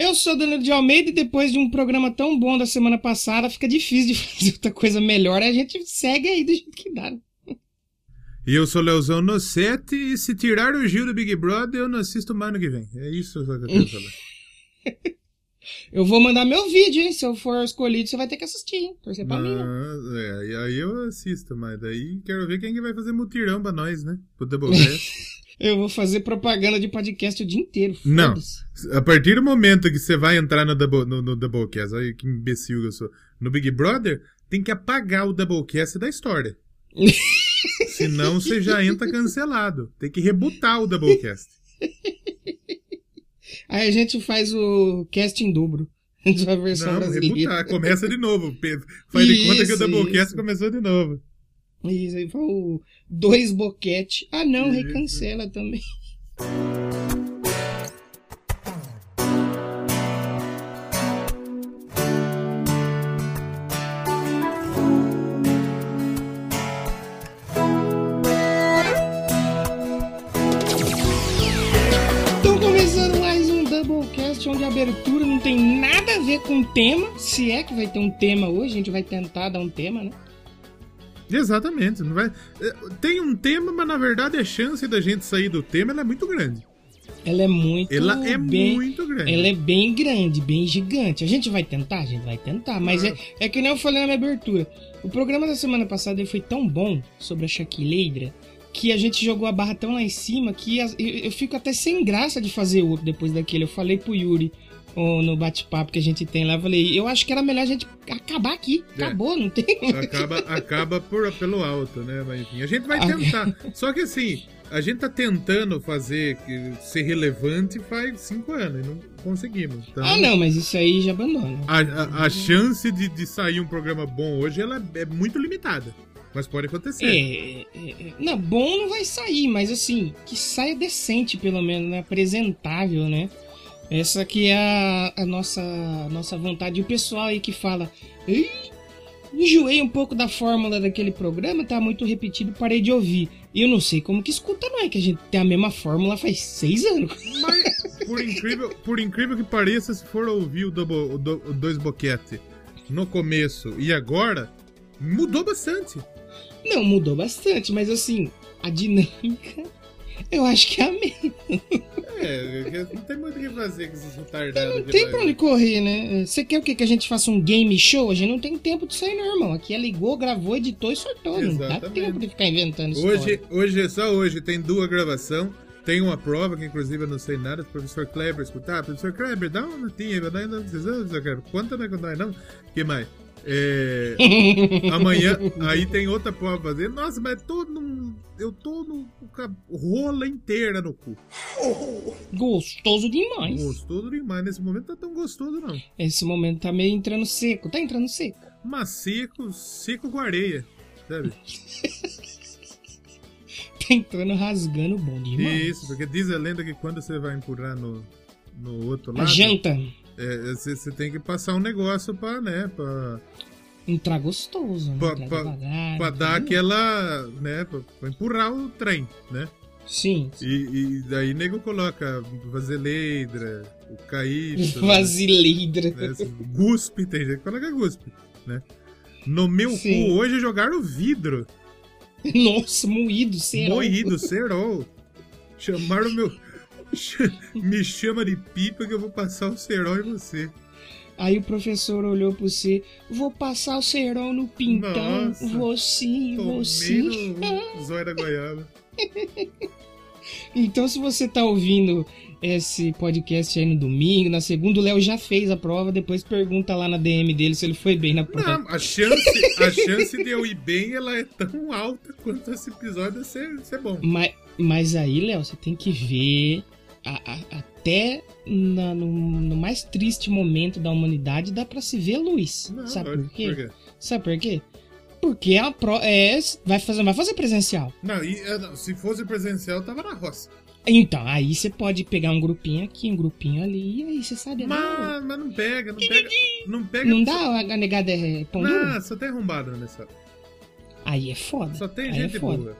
Eu sou Danilo de Almeida e depois de um programa tão bom da semana passada, fica difícil de fazer outra coisa melhor. A gente segue aí do jeito que dá. E eu sou Leozão no 7 e se tirar o Gil do Big Brother, eu não assisto mais no que vem. É isso que eu quero falar. Eu vou mandar meu vídeo, hein? Se eu for escolhido, você vai ter que assistir, hein? Torcer pra mim. É, e aí eu assisto, mas daí quero ver quem que vai fazer mutirão pra nós, né? Pro Doublecast. Eu vou fazer propaganda de podcast o dia inteiro. Não. A partir do momento que você vai entrar no, double, no, no Doublecast, olha que imbecil que eu sou. No Big Brother, tem que apagar o Doublecast da história. Senão você já entra cancelado. Tem que rebutar o Doublecast. Aí a gente faz o cast em dobro. Da versão Não, brasileira. rebutar. Começa de novo. Pedro. Faz de conta que o Doublecast isso. começou de novo. Isso aí foi o dois boquete. Ah, não, Isso. recancela também. Começando mais Doublecast, onde a abertura não tem nada a ver com o tema. Se é que vai ter um tema hoje, a gente vai tentar dar um tema, né? Exatamente. Não vai... é, Tem um tema, mas na verdade a chance da gente sair do tema é muito grande. Ela é muito. Ela é bem, muito grande. Ela é bem grande, bem gigante. A gente vai tentar? A gente vai tentar. Mas é, é que nem eu falei na minha abertura. O programa da semana passada foi tão bom sobre a Shaquileidra que a gente jogou a barra tão lá em cima que eu, eu fico até sem graça de fazer outro depois daquele. Eu falei pro Yuri no bate-papo que a gente tem lá. Eu falei, eu acho que era melhor a gente acabar aqui. É. Acabou, não tem. acaba, acaba por, pelo alto, né? Mas enfim, a gente vai tentar. Só que assim, a gente tá tentando fazer que- ser relevante faz cinco anos e não conseguimos. Então, Ah, não, mas isso aí já abandona. A, a, a chance de, de sair um programa bom hoje ela é muito limitada. Mas pode acontecer. É, é, é, não, bom não vai sair, mas assim, que saia decente, pelo menos, né? Apresentável, né? Essa que é a, a nossa, a nossa vontade. E o pessoal aí que fala, Ei, enjoei um pouco da fórmula daquele programa, tá muito repetido, parei de ouvir. E eu não sei como que escuta nós, que a gente tem a mesma fórmula faz seis anos. Mas, por incrível, por incrível que pareça, se for ouvir o, double- o do- o Dois Boquete no começo e agora, mudou bastante. Não, mudou bastante, mas assim, a dinâmica, eu acho que é a mesma. É, não tem muito o que fazer com esses retardados. Não que tem pra onde correr, né? Você quer o quê? Que a gente faça um game show? A gente não tem tempo disso aí, não, irmão. Aqui é ligou, gravou, editou e sortou. Não dá Exatamente. tempo de ficar inventando isso. Hoje, hoje, só hoje, tem duas gravações. Tem uma prova, que inclusive eu não sei nada, o professor Kleber escutar. Professor Kleber, dá uma notinha, não precisa, professor Kleber. Conta não é com nós, não. que mais? É, amanhã, aí tem outra prova pra fazer. Nossa, mas tô num, eu tô no, a rola inteira no cu. Gostoso demais. Gostoso demais. Nesse momento tá tão gostoso, não. Esse momento tá meio entrando seco. Tá entrando seco. Mas seco, seco com areia, sabe? Tá entrando rasgando bom demais. Isso, porque diz a lenda que quando você vai empurrar no, no outro A lado... janta É, você, você tem que passar um negócio pra, né, pra, entrar gostoso. Né? pra, Entrar pra, devagar, pra dar aquela, né, pra, pra empurrar o trem, né? Sim. E, e daí nego coloca vaseleidra, o caído, Vazileidra. né, guspe, tem gente que coloca guspe, né? No meu Sim. cu hoje jogaram vidro, Nossa, moído, será? moído, cerol. Chamaram meu... Me chama de pipa que eu vou passar o cerol em você. Aí o professor olhou pra você, vou passar o cerol no pintão, Nossa. vou sim, vou sim. no zóio da goiaba. Então se você tá ouvindo esse podcast aí no domingo, na segunda o Léo já fez a prova, depois pergunta lá na DM dele se ele foi bem na prova. Não, a chance, a chance de eu ir bem, ela é tão alta quanto esse episódio ser, ser bom. Mas, mas aí, Léo, você tem que ver a- a- até na- no, no mais triste momento da humanidade dá pra se ver luz. Não, Sabe olha, por quê? Sabe por quê? Porque a pro é vai fazer vai fazer presencial. Não, e, não, se fosse presencial, tava na roça. Então, aí você pode pegar um grupinho aqui, um grupinho ali, e aí você sabe. Não, Mas, mas não pega, não pega. Não pega. não dá a negada é pão duro? Não, só tem arrombado nessa. Aí é foda. Só tem aí gente é foda. boa.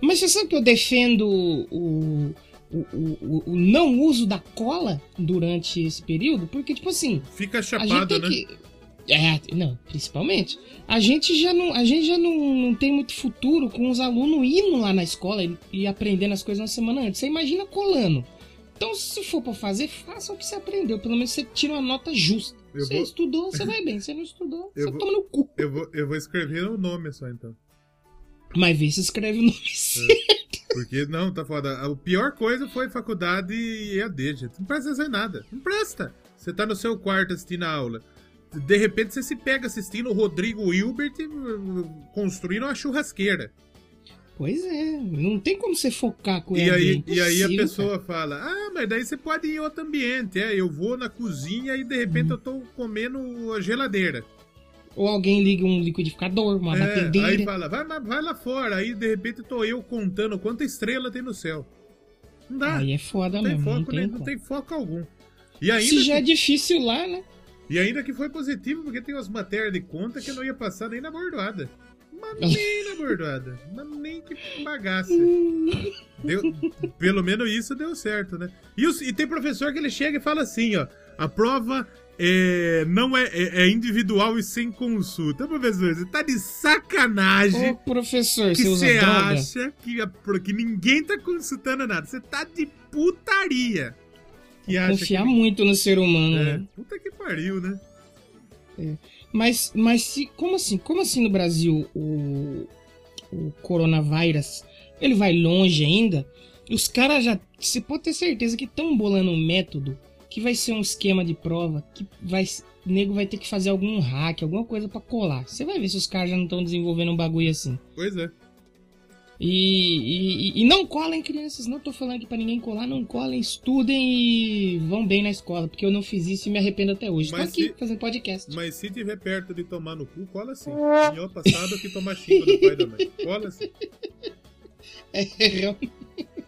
Mas você sabe que eu defendo o, o, o, o não uso da cola durante esse período, porque, tipo assim. Fica chapado, né? Que... É, não, principalmente. A gente já não, a gente já não, não tem muito futuro com os alunos indo lá na escola e, e aprendendo as coisas uma semana antes. Você imagina colando. Então, se for para fazer, faça o que você aprendeu. Pelo menos você tira uma nota justa. Eu você vou... estudou, você vai bem. Você não estudou, eu você vou... toma no cu. Eu vou, eu vou escrever o nome só, então. Mas vê se escreve o nome é. Porque, não, tá foda. A pior coisa foi faculdade e EAD, gente. Não presta fazer nada. Não presta. Você tá no seu quarto assistindo a aula. De repente você se pega assistindo o Rodrigo Hilbert construindo uma churrasqueira. Pois é, não tem como você focar com e Aí, é e aí a pessoa cara. fala: Ah, mas daí você pode ir em outro ambiente. É, eu vou na cozinha e de repente hum. eu tô comendo a geladeira. Ou alguém liga um liquidificador, uma é, batedeira. Aí fala, vai, vai lá fora. Aí de repente tô eu contando quanta estrela tem no céu. Não dá. Aí é foda não mesmo. Foco, não, tem não tem foco algum. E ainda Se já que... é difícil lá, né? E ainda que foi positivo, porque tem umas matérias de conta que eu não ia passar nem na bordoada. Mas nem na bordoada. Mas nem que bagaça. Deu, pelo menos isso deu certo, né? E, os, e tem professor que ele chega e fala assim, ó. A prova é, não é, é, é, individual e sem consulta. Professor, você tá de sacanagem. Ô, professor, que você acha que, que ninguém tá consultando nada. Você tá de putaria. Que Confiar que... muito no ser humano. É, né? puta que pariu, né? É. Mas, mas se, como assim? Como assim no Brasil o, o coronavírus ele vai longe ainda? Os caras já. Você pode ter certeza que estão bolando um método que vai ser um esquema de prova que vai o nego vai ter que fazer algum hack, alguma coisa para colar. Você vai ver se os caras já não estão desenvolvendo um bagulho assim. Pois é. E, e, e, não colhem crianças, não tô falando aqui pra ninguém colar, não colhem, estudem e vão bem na escola, porque eu não fiz isso e me arrependo até hoje. Mas tô aqui se, fazendo podcast. Mas se tiver perto de tomar no cu, cola sim. Melhor passado que tomar xingo do pai da mãe. Cola sim. É, realmente.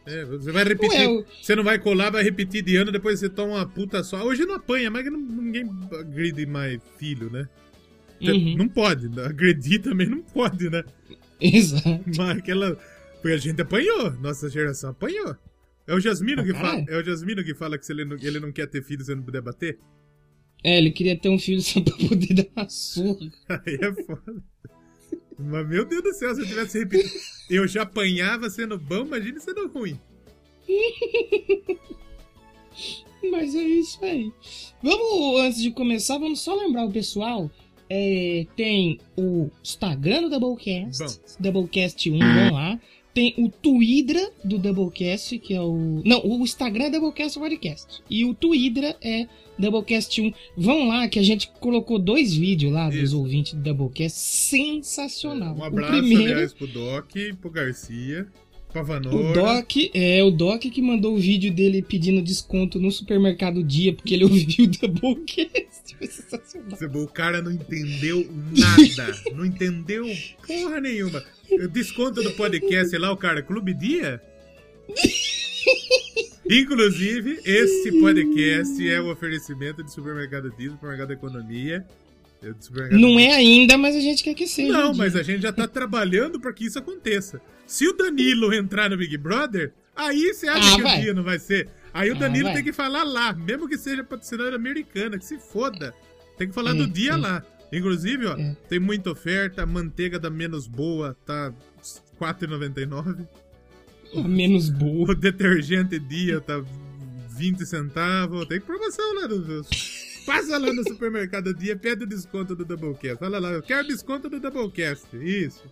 É, você vai repetir. Eu... Você não vai colar, vai repetir de ano, depois você toma uma puta só. Hoje não apanha, mas ninguém agride mais filho, né? Uhum. Não pode. Agredir também não pode, né? Exato. Mas aquela. Porque a gente apanhou, nossa geração apanhou. É o Jasmino, ah, que, fala, é o Jasmino que fala que se ele não, ele não quer ter filho se ele não puder bater? É, ele queria ter um filho só pra poder dar uma surra. Aí é foda. Mas, meu Deus do céu, se eu tivesse repetido. Eu já apanhava sendo bom, imagine sendo ruim. Mas é isso aí. Vamos, antes de começar, vamos só lembrar o pessoal. É, tem o Instagram do Doublecast, bom. Doublecast 1, vamos lá. Tem o Twitter do Doublecast, que é o. Não, o Instagram é Doublecast Podcast. E o Twitter é Doublecast 1. Vão lá que a gente colocou dois vídeos lá Isso. dos ouvintes do Doublecast. Sensacional. É, um abraço, o primeiro... aliás, pro Doc, pro Garcia. O Doc, é, o Doc que mandou o vídeo dele pedindo desconto no supermercado Dia, porque ele ouviu o Doublecast. Foi sensacional. O cara não entendeu nada. não entendeu porra nenhuma. Desconto do podcast lá, o cara, Clube Dia? Inclusive, esse podcast é o um oferecimento de supermercado Diesel, supermercado Economia. Não é ainda, mas a gente quer que seja. Não, mas a gente já tá trabalhando para que isso aconteça. Se o Danilo entrar no Big Brother, aí você acha ah, que vai. o dia não vai ser. Aí o ah, Danilo tem que falar lá, mesmo que seja patrocinador americana, que se foda. Tem que falar do dia é. lá. Inclusive, ó, é. tem muita oferta, a manteiga da menos boa tá R$4,99. Menos boa. O detergente dia tá 20 centavos. Tem promoção lá no. Passa lá no supermercado dia, pede o desconto do Doublecast. Fala lá, eu quero desconto do Doublecast. Isso.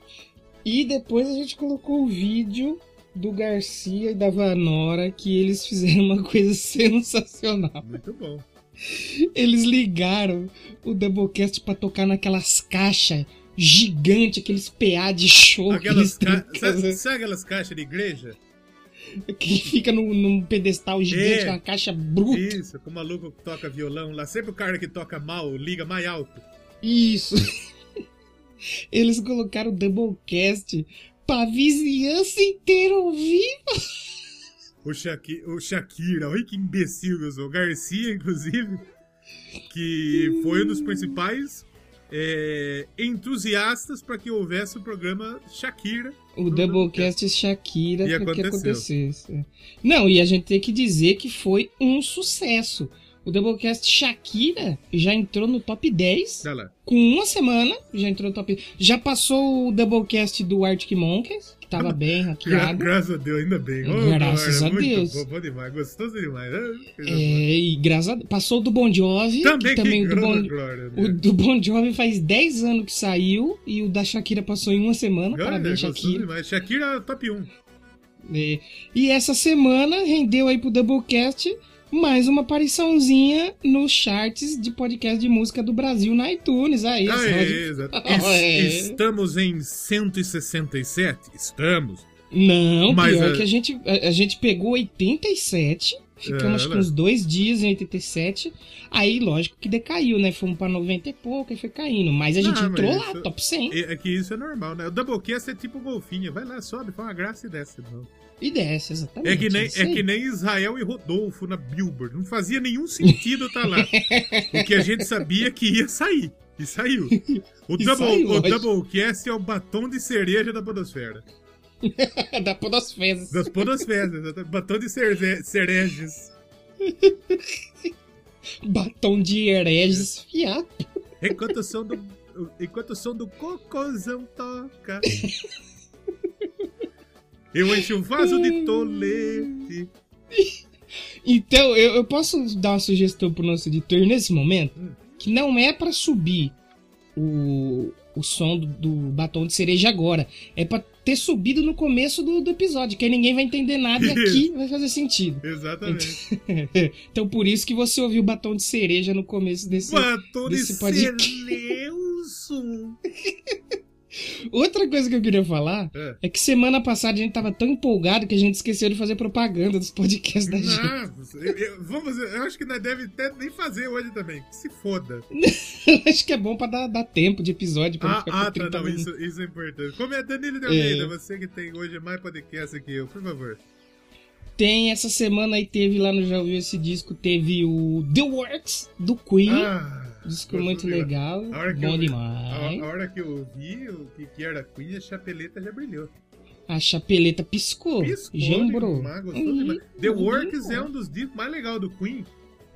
E depois a gente colocou o vídeo do Garcia e da Vanora que eles fizeram uma coisa sensacional. Muito bom. Eles ligaram o Doublecast pra tocar naquelas caixas gigante, aqueles PA de show. Aquelas ca... sabe, sabe, aquelas caixas de igreja? Que fica num, num pedestal gigante, é, uma caixa bruta. Isso, com o maluco que toca violão lá. Sempre o cara que toca mal liga mais alto. Isso. Eles colocaram o Doublecast pra vizinhança inteira ouvir. O, Shaki, o Shakira, olha que imbecil que eu sou. O Garcia, inclusive, que foi um dos principais é, entusiastas para que houvesse o programa Shakira. O Doublecast Shakira pra que aconteceu. acontecesse. Não, e a gente tem que dizer que foi um sucesso. O Doublecast Shakira já entrou no top 10 Olha lá. com uma semana. Já entrou no top Já passou o Doublecast do Arctic Monkeys, que tava bem Gra hackeado. graças a Deus, ainda bem. Graças glória, a Deus. Bom, bom demais, gostoso demais. Ah, É, e graças a Deus. Passou o do Bon Jovi. Também, que também que o do bon... glória, O né? do Bon Jovi faz 10 anos que saiu e o da Shakira passou em uma semana. Glória, Parabéns, Shakira. demais. Shakira top 1. É, E essa semana rendeu aí pro Doublecast mais uma apariçãozinha nos charts de podcast de música do Brasil na iTunes. Aí, Ah, é. É. Es- Estamos em 167? Estamos. Não, Mas, pior é- que a gente, a, a gente pegou 87, ficamos É, acho que uns dois dias em 87. Aí, lógico que decaiu, né? Fomos pra 90 e pouco e foi caindo. Mas a gente Ah, entrou lá, isso- top 100. É, é que isso é normal, né? O Doublecast é tipo golfinho. Vai lá, sobe, faz uma graça e desce. Não. E desce, exatamente. É que, nem, é que nem Israel e Rodolfo na Billboard. Não fazia nenhum sentido estar lá. Porque a gente sabia que ia sair. E saiu. O, E double, saiu, o. Doublecast é o batom de cereja da podosfera. da Podosfera. Das podosferas. Batom de cere cerejas. Batom de hereges fiado. Enquanto o som do, enquanto o som do cocôzão toca. Eu encho um vaso de tolete. Então, eu, eu posso dar uma sugestão pro nosso editor nesse momento? Hum. Que não é pra subir o, o som do, do batom de cereja agora. É pra ter subido no começo do, do episódio, que aí ninguém vai entender nada e aqui vai fazer sentido. Exatamente. então, por isso que você ouviu o batom de cereja no começo desse. Batom de desse podcast. Celeuso. Outra coisa que eu queria falar É. é que semana passada a gente tava tão empolgado que a gente esqueceu de fazer propaganda dos podcasts da gente. Eu, eu- vamos, eu acho que nós deve até nem fazer hoje também. Que se foda. Acho que é bom pra dar, dar tempo de episódio. Pra Ah, ficar ah tá, 30 não, isso, isso é importante. Como é Danilo de Almeida, É. você que tem hoje mais podcast que eu, por favor. Tem essa semana aí, teve lá no Já Ouviu Esse Disco, teve o The Works do Queen. Ah, disco gostoso muito legal, bom demais. A, hora que eu vi o que, que era Queen, a chapeleta já brilhou. A chapeleta piscou, Piscou demais, gostou Ih, demais. The bom Works é um dos discos mais legais do Queen.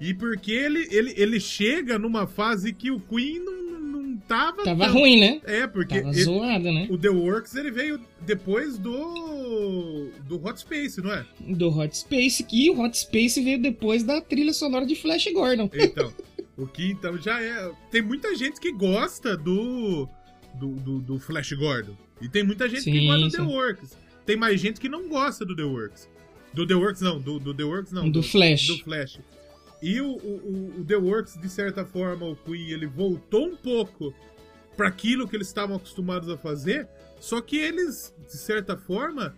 E porque ele, ele, ele chega numa fase que o Queen não, não, não tava. Tava tão- ruim, né? É, porque Tava ele- zoado, né? o The Works ele veio depois do. do Hot Space, não é? Do Hot Space, que o Hot Space veio depois da trilha sonora de Flash Gordon. Então. O que então já é. Tem muita gente que gosta do. do, do, do Flash Gordon. E tem muita gente que Sim, gosta do. The Works. Tem mais gente que não gosta do The Works. Do The Works não, do, do The Works não. Do Flash. Do Flash. E o, o, o- o The Works, de certa forma, o Queen, ele voltou um pouco para aquilo que eles estavam acostumados a fazer, só que eles, de certa forma,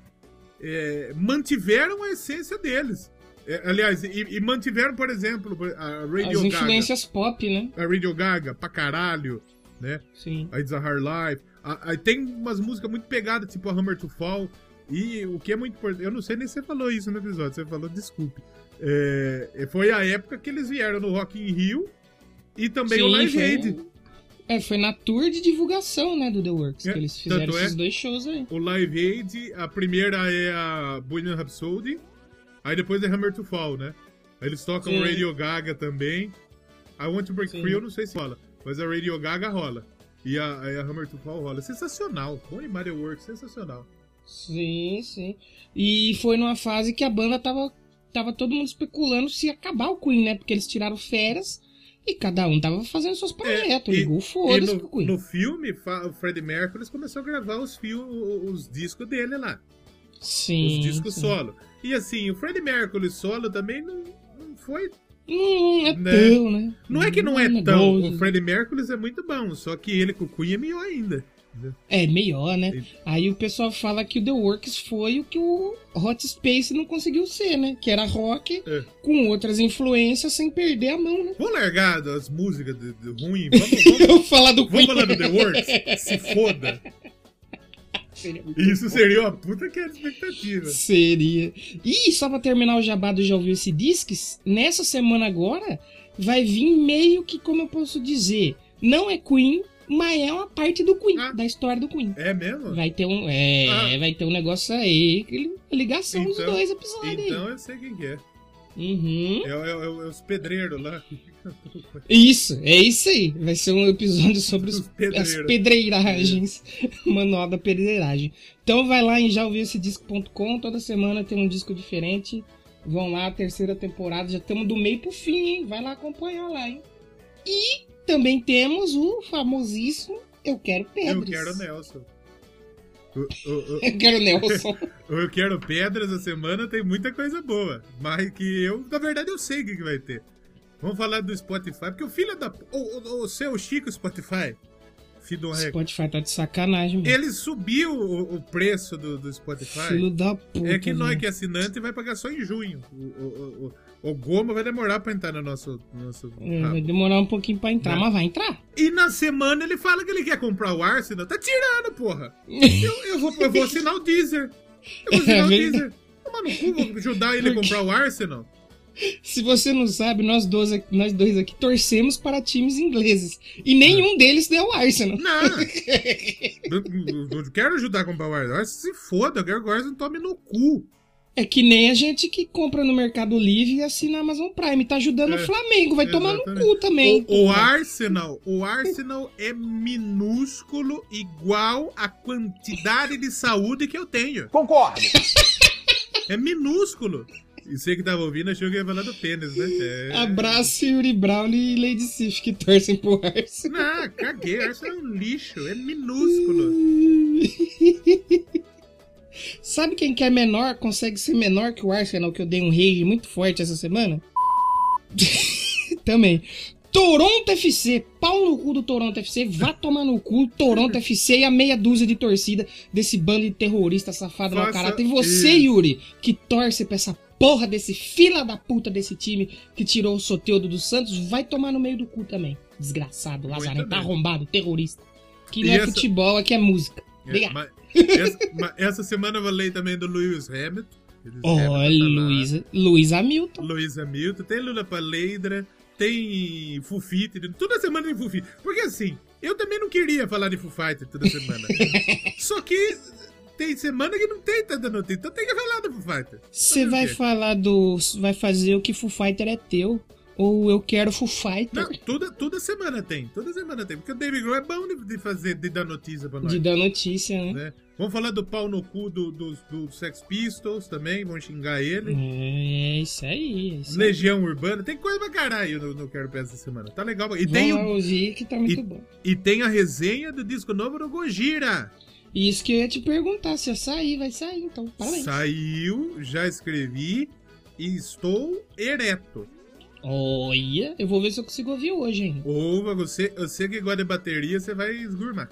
é, mantiveram a essência deles. É, aliás, e, e mantiveram, por exemplo, a As Radio Gaga. influências pop, né? A Radio Gaga, pra caralho, né? Sim. A It's a Hard Life. A- a- tem umas músicas muito pegadas, tipo a Hammer to Fall. E o que é muito importante, eu não sei nem se você falou isso no episódio, você falou, desculpe. É, foi a época que eles vieram no Rock in Rio e também o Sim, Live foi- Aid. É, foi na tour de divulgação, né, do The Works, É, que eles fizeram é- esses dois shows aí. O Live Aid, a primeira é a Bohemian Rhapsody, aí depois é Hammer to Fall, né? Aí eles tocam Sim. Radio Gaga também. I Want to Break Sim. Free eu não sei se rola, mas a Radio Gaga rola. E a, a Hammer to Fall rola. Sensacional. Demais The Works, sensacional. Sim, sim. E foi numa fase que a banda tava, tava todo mundo especulando se ia acabar o Queen, né? Porque eles tiraram férias e cada um tava fazendo seus projetos. É, e- ligou foda-se no, Queen. no filme, o Freddie Mercury começou a gravar os, fio, os discos dele lá. Sim. os discos sim. solo. E assim, o Freddie Mercury solo também não, não foi. Não é Né? tão, né? Não é que não é um tão. negócio. O Freddie Mercury é muito bom, só que ele com o Queen é melhor ainda. É, melhor, né? E- Aí o pessoal fala que o The Works foi o que o Hot Space não conseguiu ser, né? Que era rock É. com outras influências sem perder a mão, né? Vamos largar as músicas de, de ruim. Vamos, vamos, Eu falar do vamos Queen. falar do The Works? Se foda. Seria Isso seria uma puta que era expectativa. Seria. E só pra terminar o jabá do Já Ouviu Esse Disques, nessa semana agora vai vir meio que, como eu posso dizer, não é Queen, mas é uma parte do Queen, Ah. da história do Queen. É mesmo? Vai ter um, é, Ah. vai ter um negócio aí, ligação dos Então- dois episódios Então eu sei quem que é. aí. Uhum. É, é- é- é os pedreiros lá. Isso, é isso aí. Vai ser um episódio sobre os- as pedreiragens. Manual da pedreiragem. Então vai lá em jaouviessedisco.com. Toda semana tem um disco diferente. Vão lá, terceira temporada. Já estamos do meio pro fim, hein? Vai lá acompanhar lá, hein? E também temos o famosíssimo Eu Quero Pedras. Eu quero Nelson. O- o- o- Eu quero Nelson. Eu quero pedras essa semana tem muita coisa boa. Mas que eu, na verdade, eu sei o que vai ter. Vamos falar do Spotify, porque o filho da. O, o, o seu Chico Spotify, filho do Spotify tá de sacanagem, mano. ele subiu o, o preço do, do Spotify. Filho da puta. É que nós que é assinante vai pagar só em junho. O, o, Goma vai demorar pra entrar no nosso. no nosso É, vai demorar um pouquinho pra entrar, Né? mas vai entrar. E na semana ele fala que ele quer comprar o Arsenal. Tá tirando, porra. Eu, eu, vou, eu vou assinar o Deezer. Eu vou assinar É o. Deezer. Toma no cu, vou ajudar ele a comprar o Arsenal. Se você não sabe, nós dois, aqui- nós dois aqui torcemos para times ingleses. E nenhum deles deu o Arsenal. Não. eu, eu- eu quero ajudar a comprar o Arsenal. Se foda, eu quero que o Arsenal tome no cu. É que nem a gente que compra no Mercado Livre e assina a Amazon Prime. Tá ajudando É, o Flamengo. Vai tomar no exatamente. cu também. O, o. Arsenal, o Arsenal é minúsculo igual a quantidade de saúde que eu tenho. Concordo. É minúsculo. E você que tava ouvindo achou que ia falar do pênis, né? É... Abraço Yuri Brown e Lady Sif que torcem pro Arsenal. Não, caguei. Arsenal é um lixo. É minúsculo. Sabe quem que é menor, consegue ser menor que o Arsenal, que eu dei um rage muito forte essa semana? Também. Toronto FC, pau no cu do Toronto FC, vá tomar no cu, Toronto FC e a meia dúzia de torcida desse bando de terrorista safado mau Faça caráter. E você. Yuri, que torce pra essa porra desse fila da puta desse time que tirou o Soteudo dos Santos, vai tomar no meio do cu também. Desgraçado, lazarento, arrombado, terrorista. Que E não é essa- futebol, aqui é música. É, mas essa, mas essa semana eu falei também do Lewis Hamilton. Tá lá. Luiz, Luiz Hamilton. Luiz Hamilton, tem Lula Paleidra, tem Foo Fighter, toda semana tem Foo Fighter. Porque assim, eu também não queria falar de Foo Fighter toda semana. Só que tem semana que não tem tanta notícia, então tem que falar do Foo Fighter. Você vai falar do. Vai fazer o que Foo Fighter é teu. Ou eu quero Foo Fighter. Não, toda, toda semana tem, toda semana tem. Porque o David Grohl é bom de, de fazer, de dar notícia pra nós. De dar notícia, né? né? Vamos falar do pau no cu do, do, do Sex Pistols também, vamos xingar ele. É isso aí. É isso aí. Legião Urbana, tem coisa pra caralho no, no Quero Peça essa semana. Tá legal. E Vamos tem, lá o- ouvir que tá muito e- bom. e tem a resenha do disco novo do Gojira. Isso que eu ia te perguntar, se eu sair, vai sair, então. Parabéns. Saiu, já escrevi e estou ereto. Olha, eu vou ver se eu consigo ouvir hoje, hein? Ouva, você, você que gosta de bateria, você vai esgurmar.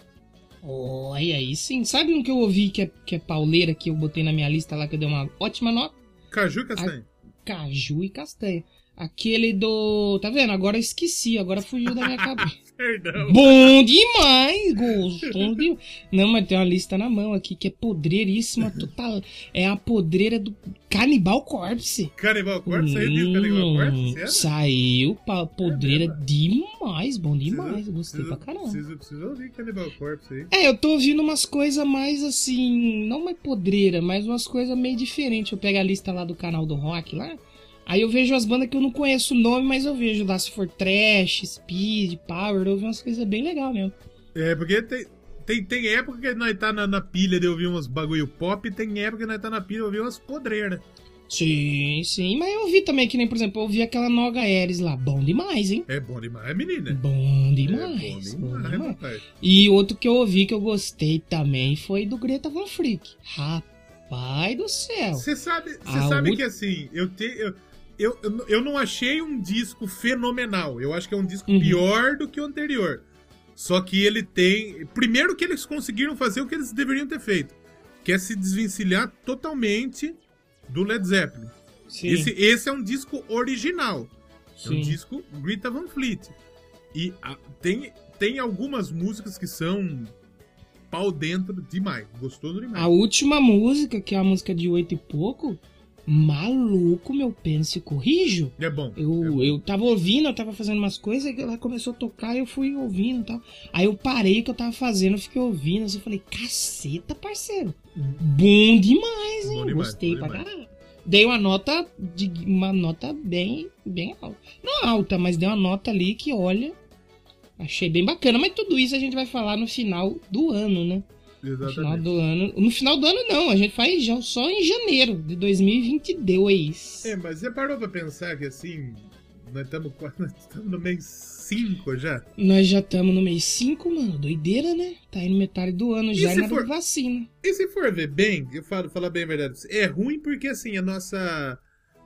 Olha, aí sim. Sabe um que eu ouvi que é, que é pauleira, que eu botei na minha lista lá, que eu dei uma ótima nota? Caju e castanha. Caju e castanha. Aquele do. Tá vendo? Agora eu esqueci, agora fugiu da minha cabeça. Perdão. Bom demais, gostoso demais. Não, mas tem uma lista na mão aqui que é podreiríssima total. É a podreira do Cannibal Corpse. Canibal Corpse, saiu disco Canibal Corpse? Sério? Saiu pra podreira mesmo? demais, bom demais. Preciso- Gostei pra preciso- caramba. Preciso, preciso ouvir Canibal Corpse aí. É, eu tô ouvindo umas coisas mais assim, não mais podreira, mas umas coisas meio diferentes. Eu pego a lista lá do canal do rock lá, aí eu vejo as bandas que eu não conheço o nome, mas eu vejo lá se for trash, speed, power, eu vejo umas coisas bem legais mesmo. É, porque tem, tem, tem época que nós tá na, na pilha de ouvir uns bagulho pop, e tem época que nós tá na pilha de ouvir umas podreiras. Sim, sim, mas eu ouvi também, que nem, por exemplo, eu ouvi aquela Noga Ares lá, bom demais, hein? É bom demais, menina. Bom É demais, bom bom demais, demais. rapaz. E outro que eu ouvi que eu gostei também foi do Greta Van Freak. Rapaz do céu. Você sabe, você sabe que assim, eu, te, eu, eu, não achei um disco fenomenal. Eu acho que é um disco Uhum. pior do que o anterior. Só que ele tem. Primeiro que eles conseguiram fazer o que eles deveriam ter feito. Que é se desvencilhar totalmente do Led Zeppelin. Sim, Esse, esse é um disco original. É um sim. disco Greta Van Fleet. E a- tem, tem algumas músicas que são pau dentro demais. Gostoso demais. A última música, que é a música de oito e pouco, Maluco, meu penso e corrijo. É bom. é Eu, bom. eu tava ouvindo, eu tava fazendo umas coisas, ela começou a tocar, eu fui ouvindo e tal. Aí eu parei o que eu tava fazendo, eu fiquei ouvindo, assim, eu falei, caceta, parceiro. Bom demais, hein? Bom demais, Gostei bom pra demais. caralho. Dei uma nota de uma nota bem, bem alta. Não alta, mas dei uma nota ali que, olha, achei bem bacana. Mas tudo isso a gente vai falar no final do ano, né? No final Exatamente. do ano. No final do ano não, a gente faz já só em janeiro de 2022. É, mas você parou pra pensar que assim, nós estamos no mês 5 já? Nós já estamos no mês 5, mano. Doideira, né? Tá indo metade do ano E já e nada for- vacina. E se for ver bem, eu falo, falar bem a verdade, é ruim porque assim, a nossa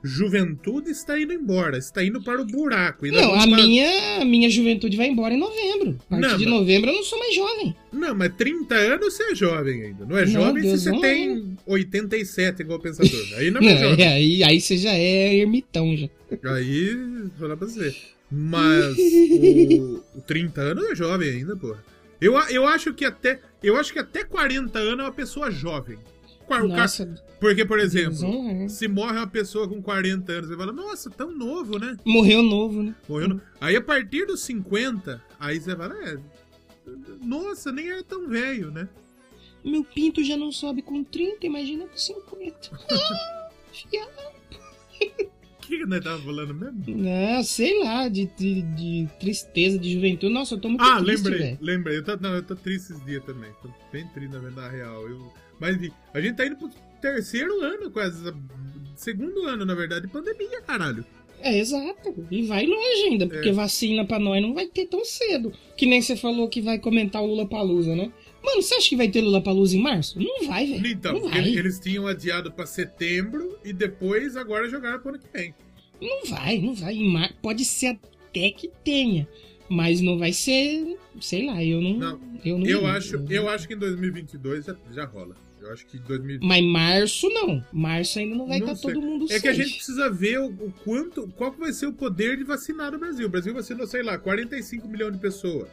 juventude está indo embora, está indo para o buraco. Não, a vamos pa- minha, a minha juventude vai embora em novembro. A partir Não, de mas- novembro eu não sou mais jovem. Não, mas 30 anos você é jovem ainda. Não é Não, jovem Deus se você tem 87 igual o pensador. Aí não é Não, jovem. aí, aí você já é ermitão já. Aí, vou falar pra você. Mas o, o 30 anos é jovem ainda, porra. Eu, eu acho que até. Eu acho que até 40 anos é uma pessoa jovem. O ca- Nossa, Porque, por Deus, exemplo, se morre uma pessoa com 40 anos, você fala, nossa, tão novo, né? morreu novo, né? Morreu. no- Aí a partir dos 50, aí você fala, é. Nossa, nem era tão velho, né? Meu pinto já não sobe com 30, imagina com 50. Ah, fiado. O que, que nós tava falando mesmo? Não, sei lá, de, de, de tristeza, de juventude. Nossa, eu tô muito Ah, triste, lembrei, velho. lembrei. Eu tô, não, eu tô triste esses dias também. Tô bem triste, na verdade, na real. Eu, mas enfim, a gente tá indo pro terceiro ano quase. Segundo ano, na verdade, de pandemia, caralho. É, exato. E vai longe ainda, porque É. vacina pra nós não vai ter tão cedo. Que nem você falou que vai comentar o Lula Palusa, né? Mano, você acha que vai ter Lula Palusa em março? Não vai, velho. Então, não porque vai. eles tinham adiado pra setembro e depois agora jogaram pro ano que vem. Não vai, não vai. Em mar... Pode ser até que tenha. Mas não vai ser. Sei lá, eu não. Não, eu não Eu acho, eu acho que em 2022 já, já rola. Eu acho que em 2000... Mas março não. Março ainda não vai Não estar sei. todo mundo É que a gente precisa ver o, o quanto, qual vai ser o poder de vacinar no Brasil. O Brasil vacinou, sei lá, 45 milhões de pessoas.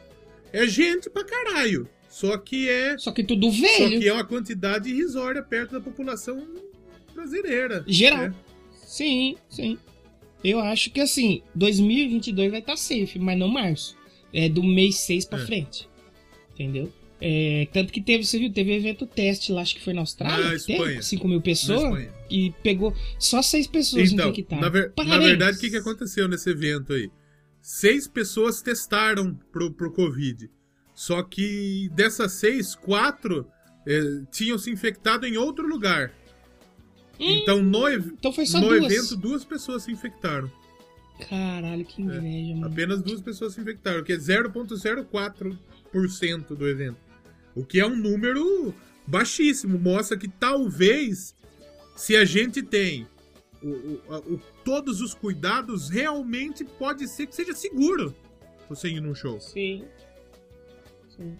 É gente pra caralho. Só que é, Só que tudo só velho. que é uma quantidade irrisória perto da população brasileira. Geral. É. Sim, sim. Eu acho que assim, 2022 vai estar safe, mas não março. É do mês 6 pra É. frente. Entendeu? É, tanto que teve, você viu, teve evento teste lá, acho que foi na Austrália. Na que teve, Espanha. 5 mil Na pessoas. E pegou só 6 pessoas Então, infectadas. na, ver- na verdade, o que, que aconteceu nesse evento aí? Seis pessoas testaram pro, pro Covid. Só que dessas seis, quatro eh, tinham se infectado em outro lugar. Então, no, então foi só no duas. evento, duas pessoas se infectaram. Caralho, que inveja, mano. Apenas duas pessoas se infectaram, que é 0,04% do evento. O que é um número baixíssimo. Mostra que talvez, se a gente tem o- o- o- todos os cuidados, realmente pode ser que seja seguro você ir num show. Sim. Sim.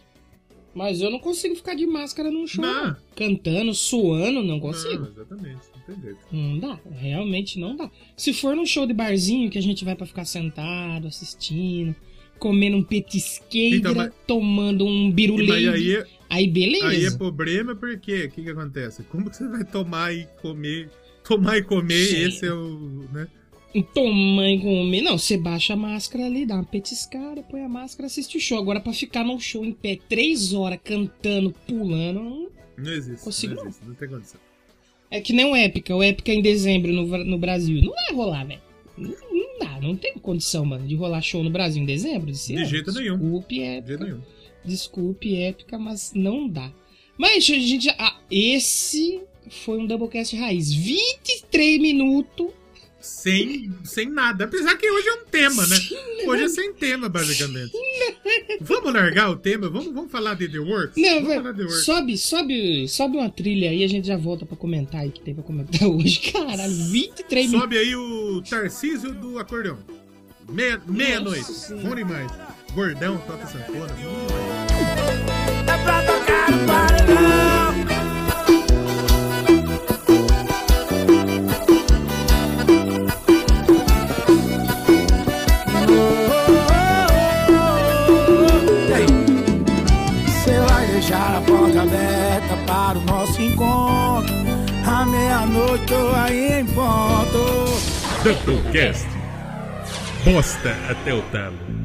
Mas eu não consigo ficar de máscara num show. Não. Cantando, suando, não consigo. Não, exatamente, não tem jeito. Não dá, realmente não dá. Se for num show de barzinho que a gente vai pra ficar sentado, assistindo, comendo um petisqueira, Então, mas- tomando um birulê, mas aí, aí, é- beleza. aí é problema porque o que, que acontece? Como que você vai tomar e comer? Tomar e comer, Sim. esse é o. Né? Tomar e comer. Não, você baixa a máscara ali, dá uma petiscada, põe a máscara, assiste o show. Agora pra ficar num show em pé três horas cantando, pulando, não- Não existe. Consigo não existe, não tem condição. é que nem o Épica. O Épica em dezembro no, no Brasil. Não vai rolar, velho. Não, não dá, não tem condição, mano, de rolar show no Brasil em dezembro desse De ano. jeito nenhum. Desculpe, De Épica. jeito nenhum. Desculpe, épica, mas não dá. Mas a gente já. ah, esse foi um Doublecast raiz. 23 minutos. Sem, sem nada. Apesar que hoje é um tema, né? Hoje é sem tema, basicamente. Vamos largar o tema? Vamos, vamos falar de The Works? Não, vamos vai, falar de The Works. sobe, sobe, sobe uma trilha aí, a gente já volta pra comentar aí que tem pra comentar hoje. Caralho, 23 minutos. Sobe aí o Tarcísio do acordeão. Meia- Meia-noite. Senhora. Bom demais. Gordão, toca sanfona. É pra tocar no oito aí em ponto. Doublecast. Bosta até o talo.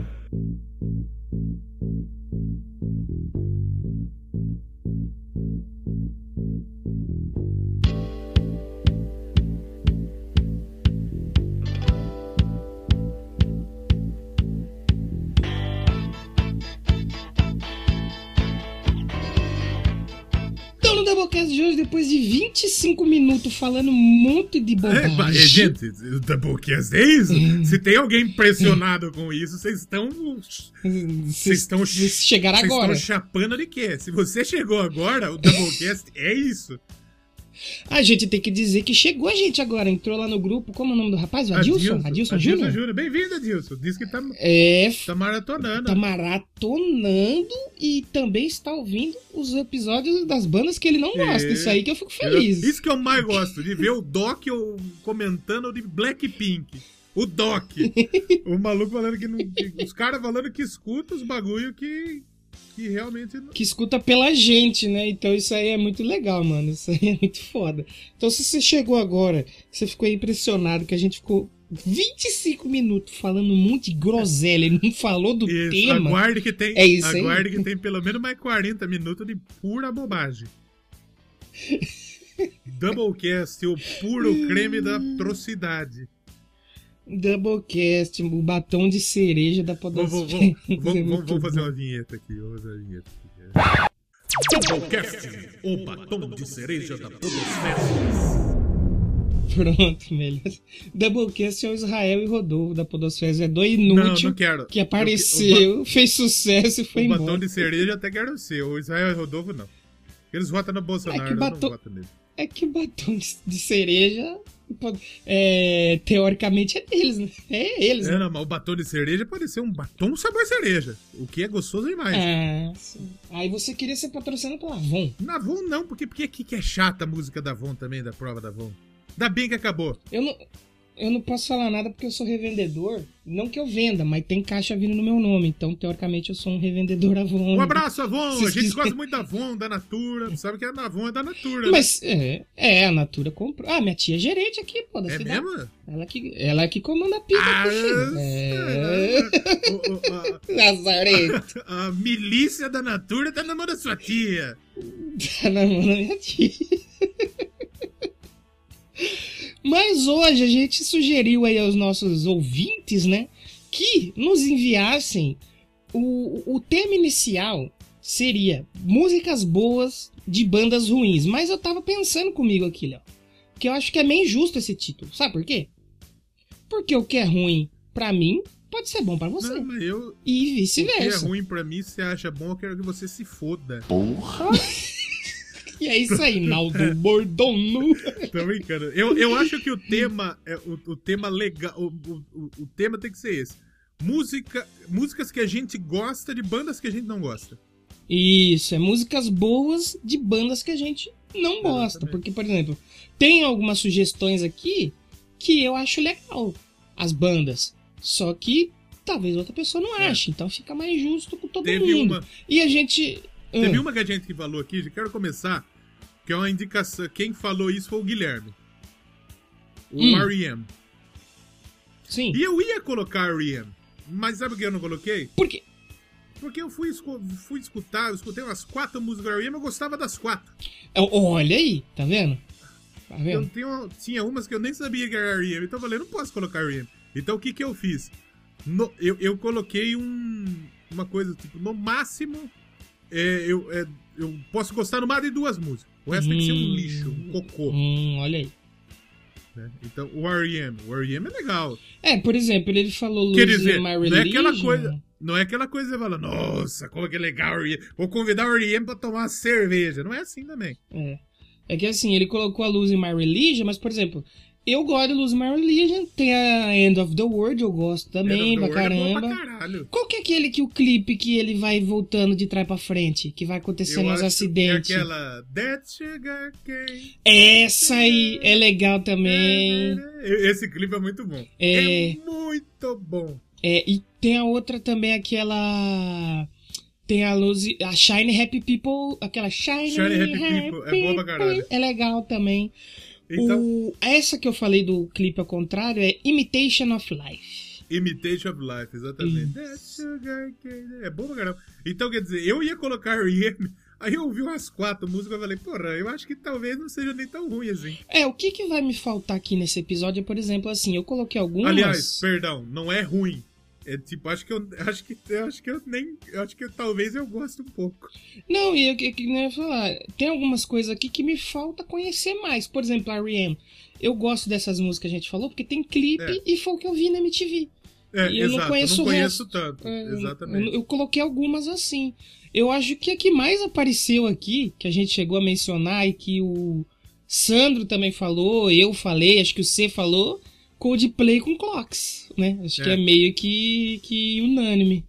Então no Doublecast de hoje, depois de 25 minutos falando um monte de É, bobagem. mas, gente, o Doublecast é isso. Se tem alguém impressionado com isso, vocês estão. Vocês estão. Vocês chegaram Vocês agora. estão chapando de quê? Se você chegou agora, o Doublecast é isso. A gente tem que dizer que chegou a gente agora. Entrou lá no grupo. Como é o nome do rapaz? O Adilson? Adilson, Júnior? Júnior. Bem-vindo, Adilson. Diz que tá, É, tá maratonando. tá maratonando e também está ouvindo os episódios das bandas que ele não gosta. É. Isso aí que eu fico feliz. Isso que eu mais gosto, de ver o Doc eu comentando de Blackpink. O Doc. o maluco falando que não. que- os caras falando que escuta os bagulho que, que realmente. Que escuta pela gente, né? Então isso aí é muito legal, mano. Isso aí é muito foda. Então se você chegou agora, você ficou impressionado que a gente ficou 25 minutos falando um monte de groselha e não falou do Isso, tema. aguarde que tem. É isso aí. aguarde que tem pelo menos mais 40 minutos de pura bobagem. Doublecast, o puro creme da atrocidade. Doublecast, o batom de cereja da Podosfera. vou, é vamos, vamos, vamos fazer uma vinheta aqui. Vamos fazer uma vinheta aqui. Doublecast, o batom de cereja da Podosfera. Pronto, melhor. Doublecast é o Israel e Rodolfo da Podosfera. É Não, inútil não quero. que apareceu, fez sucesso e foi O embora. batom de cereja até quero ser. O Israel e Rodolfo não. Eles votam no Bolsonaro, É que batom- não voto nele. É que batom de- de cereja, é, teoricamente, é deles, né? É eles, É, né? não, mas o batom de cereja pode ser um batom sabor cereja. O que é gostoso demais. Ah, sim. Aí você queria ser patrocinado pela Avon. Na Avon não, porque, porque aqui que é chata a música da Avon também, da prova da Avon. Ainda bem que acabou. Eu não, eu não posso falar nada porque eu sou revendedor. Não que eu venda, mas tem caixa vindo no meu nome. Então, teoricamente, eu sou um revendedor Avon. Um abraço, Avon! A Vocês gente gosta muito da Avon, da Natura. Sabe que a Avon é da Natura. né? Mas, é, é, a Natura comprou. Ah, minha tia é gerente aqui, pô, da É cidade. mesmo? Ela que, ela é que comanda a pista Ah. É. o- o- a- Lazarento. A milícia da Natura tá na mão da sua tia. Tá na mão da minha tia. Mas hoje a gente sugeriu aí aos nossos ouvintes, né? Que nos enviassem o, o tema inicial seria músicas boas de bandas ruins. Mas eu tava pensando comigo aqui, Léo. Que eu acho que é meio injusto esse título. Sabe por quê? Porque o que é ruim pra mim pode ser bom pra você. Não, mas eu. E O que é vice-versa. ruim pra mim, você acha bom, eu quero que você se foda. E é isso aí, Naldo Bordono. Tô brincando. Eu, eu acho que o tema, é, o, o tema legal, o, o, o tema tem que ser esse. Música, músicas que a gente gosta de bandas que a gente não gosta. Isso, é músicas boas de bandas que a gente não gosta. Exatamente. Porque, por exemplo, tem algumas sugestões aqui que eu acho legal, as bandas. Só que talvez outra pessoa não É. ache, então fica mais justo com todo Teve mundo. uma, E a gente. Teve Ah, uma que a gente falou aqui, já quero começar, que é uma indicação. Quem falou isso foi o Guilherme. O Hum. R.E.M. Sim. E eu ia colocar R.E.M., mas sabe por que eu não coloquei? Por quê? Porque eu fui, fui escutar, eu escutei umas quatro músicas do R.E.M., eu gostava das quatro. É, Olha aí, tá vendo? Tá Eu vendo? tenho, tinha umas que eu nem sabia que era R.E.M., então eu falei, não posso colocar R.E.M. Então o que que eu fiz? No- eu, eu coloquei um, uma coisa, tipo, no máximo, é, eu, é, eu posso gostar no máximo de duas músicas. O resto tem que ser um Hum. lixo, um cocô. Hum, olha aí. né? Então, o R.E.M., o R.E.M. é legal. É, por exemplo, ele falou Quer dizer, My não é aquela coisa... Não é aquela coisa que você fala, nossa, como que é legal R.E.M. Vou convidar o R.E.M. pra tomar uma cerveja. Não é assim também. É. É que assim, ele colocou a Losing My Religion, mas, por exemplo, eu gosto de Losing My Religion, tem a End of the World, eu gosto também, of pra World é caramba. pra caralho. Qual que é aquele que o clipe que ele vai voltando de trás pra frente, que vai acontecendo Eu acho acidentes? Que é aquela That Sugar Cane. Essa aí é legal também. Esse clipe é muito bom. É. muito bom. É, e tem a outra também, aquela. Tem a luz. A Shine Happy People. Aquela Shine, Shiny Happy People, é boa pra caralho. É legal também. Então, O- essa que eu falei do clipe ao contrário é Imitation of Life. Imitation of Life, exatamente. É bom pra caramba. Então, quer dizer, eu ia colocar R.E.M., aí eu ouvi umas quatro músicas e falei, porra, eu acho que talvez não seja nem tão ruim assim. É, o que, que vai me faltar aqui nesse episódio é, por exemplo, assim, eu coloquei algumas. Aliás, perdão, não é ruim. É tipo, acho que eu acho que eu acho que eu nem. eu Acho que talvez eu goste um pouco. Não, e eu que que nem eu ia falar, tem algumas coisas aqui que me falta conhecer mais. Por exemplo, a R.E.M. Eu gosto dessas músicas que a gente falou porque tem clipe É. e foi o que eu vi na MTV. É, E eu não exato, conheço não conheço resto. tanto. É, eu- exatamente. Eu, eu coloquei algumas assim. Eu acho que a que mais apareceu aqui, que a gente chegou a mencionar e que o Sandro também falou, eu falei, acho que o C falou, Coldplay com Clocks, né? Acho que É. é meio que, que unânime.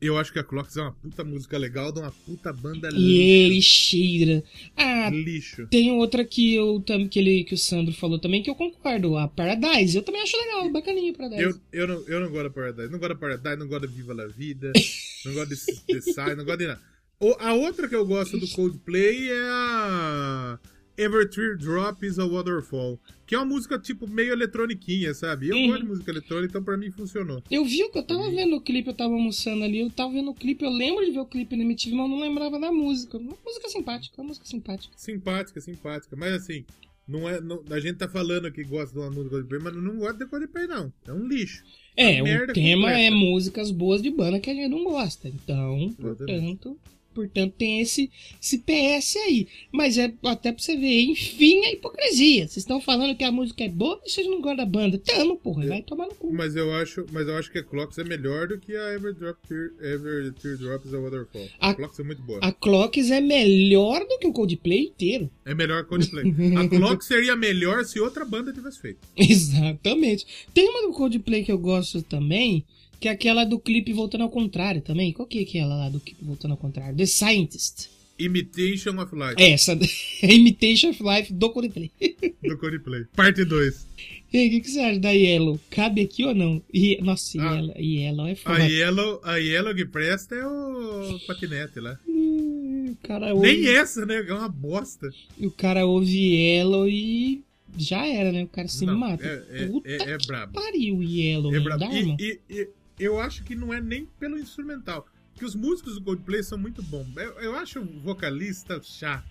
Eu acho que a Clocks é uma puta música legal de uma puta banda E lixo. lixeira. Ah, Lixo. tem outra que eu que, ele, que o Sandro falou também que eu concordo, a Paradise. Eu também acho legal, bacaninha a Paradise. Eu, eu, não, eu não gosto da Paradise. Não gosto da Paradise, não gosto de Viva la Vida. não gosto de The Sign, não gosto de nada. O- a outra que eu gosto do Coldplay é a Every Teardrop is a Waterfall. Que é uma música tipo meio eletroniquinha, sabe? Eu Uhum. gosto de música eletrônica, então pra mim funcionou. Eu vi que eu tava vendo o clipe, eu tava almoçando ali, eu tava vendo o clipe, eu lembro de ver o clipe na MTV, mas eu não lembrava da música. Uma música simpática, uma música simpática. Simpática, simpática. Mas assim, não é, não- a gente tá falando que gosta de uma música de Coldplay, mas não gosta de Coldplay, não. É um lixo. É, A o tema completa. é músicas boas de banda que a gente não gosta. Então, Exatamente. portanto, portanto tem esse, esse PS aí. Mas é até pra você ver, enfim, a hipocrisia. Vocês estão falando que a música é boa e vocês não gostam da banda. Tamo, porra, vai tomar no cu. Mas eu acho, mas eu acho que a Clocks é melhor do que a Every, Drop Tear, Every Teardrop is a Waterfall. A- A Clocks é muito boa. A Clocks é melhor do que o Coldplay inteiro. É melhor que Coldplay. A Clock seria melhor se outra banda tivesse feito. Exatamente. Tem uma do Coldplay que eu gosto também, que é aquela do clipe voltando ao contrário também. Qual que é aquela lá do clipe voltando ao contrário? The Scientist. Imitation of Life, Essa, é Imitation of Life do Coldplay. do Coldplay. Parte 2. E aí, o que, que você acha da Yellow? Cabe aqui ou não? E, nossa, Ah. Yellow, Yellow é A foda. Yellow, a Yellow que presta é o patinete lá. O cara ouve, Nem essa, né? É uma bosta. o cara ouve Yellow e já era, né? O cara se Não, mata. É, é, Puta é, é brabo. pariu, Yellow. É não brabo. E, e- e eu acho que não é nem pelo instrumental. Porque os músicos do Coldplay são muito bons. Eu, eu acho o vocalista chato.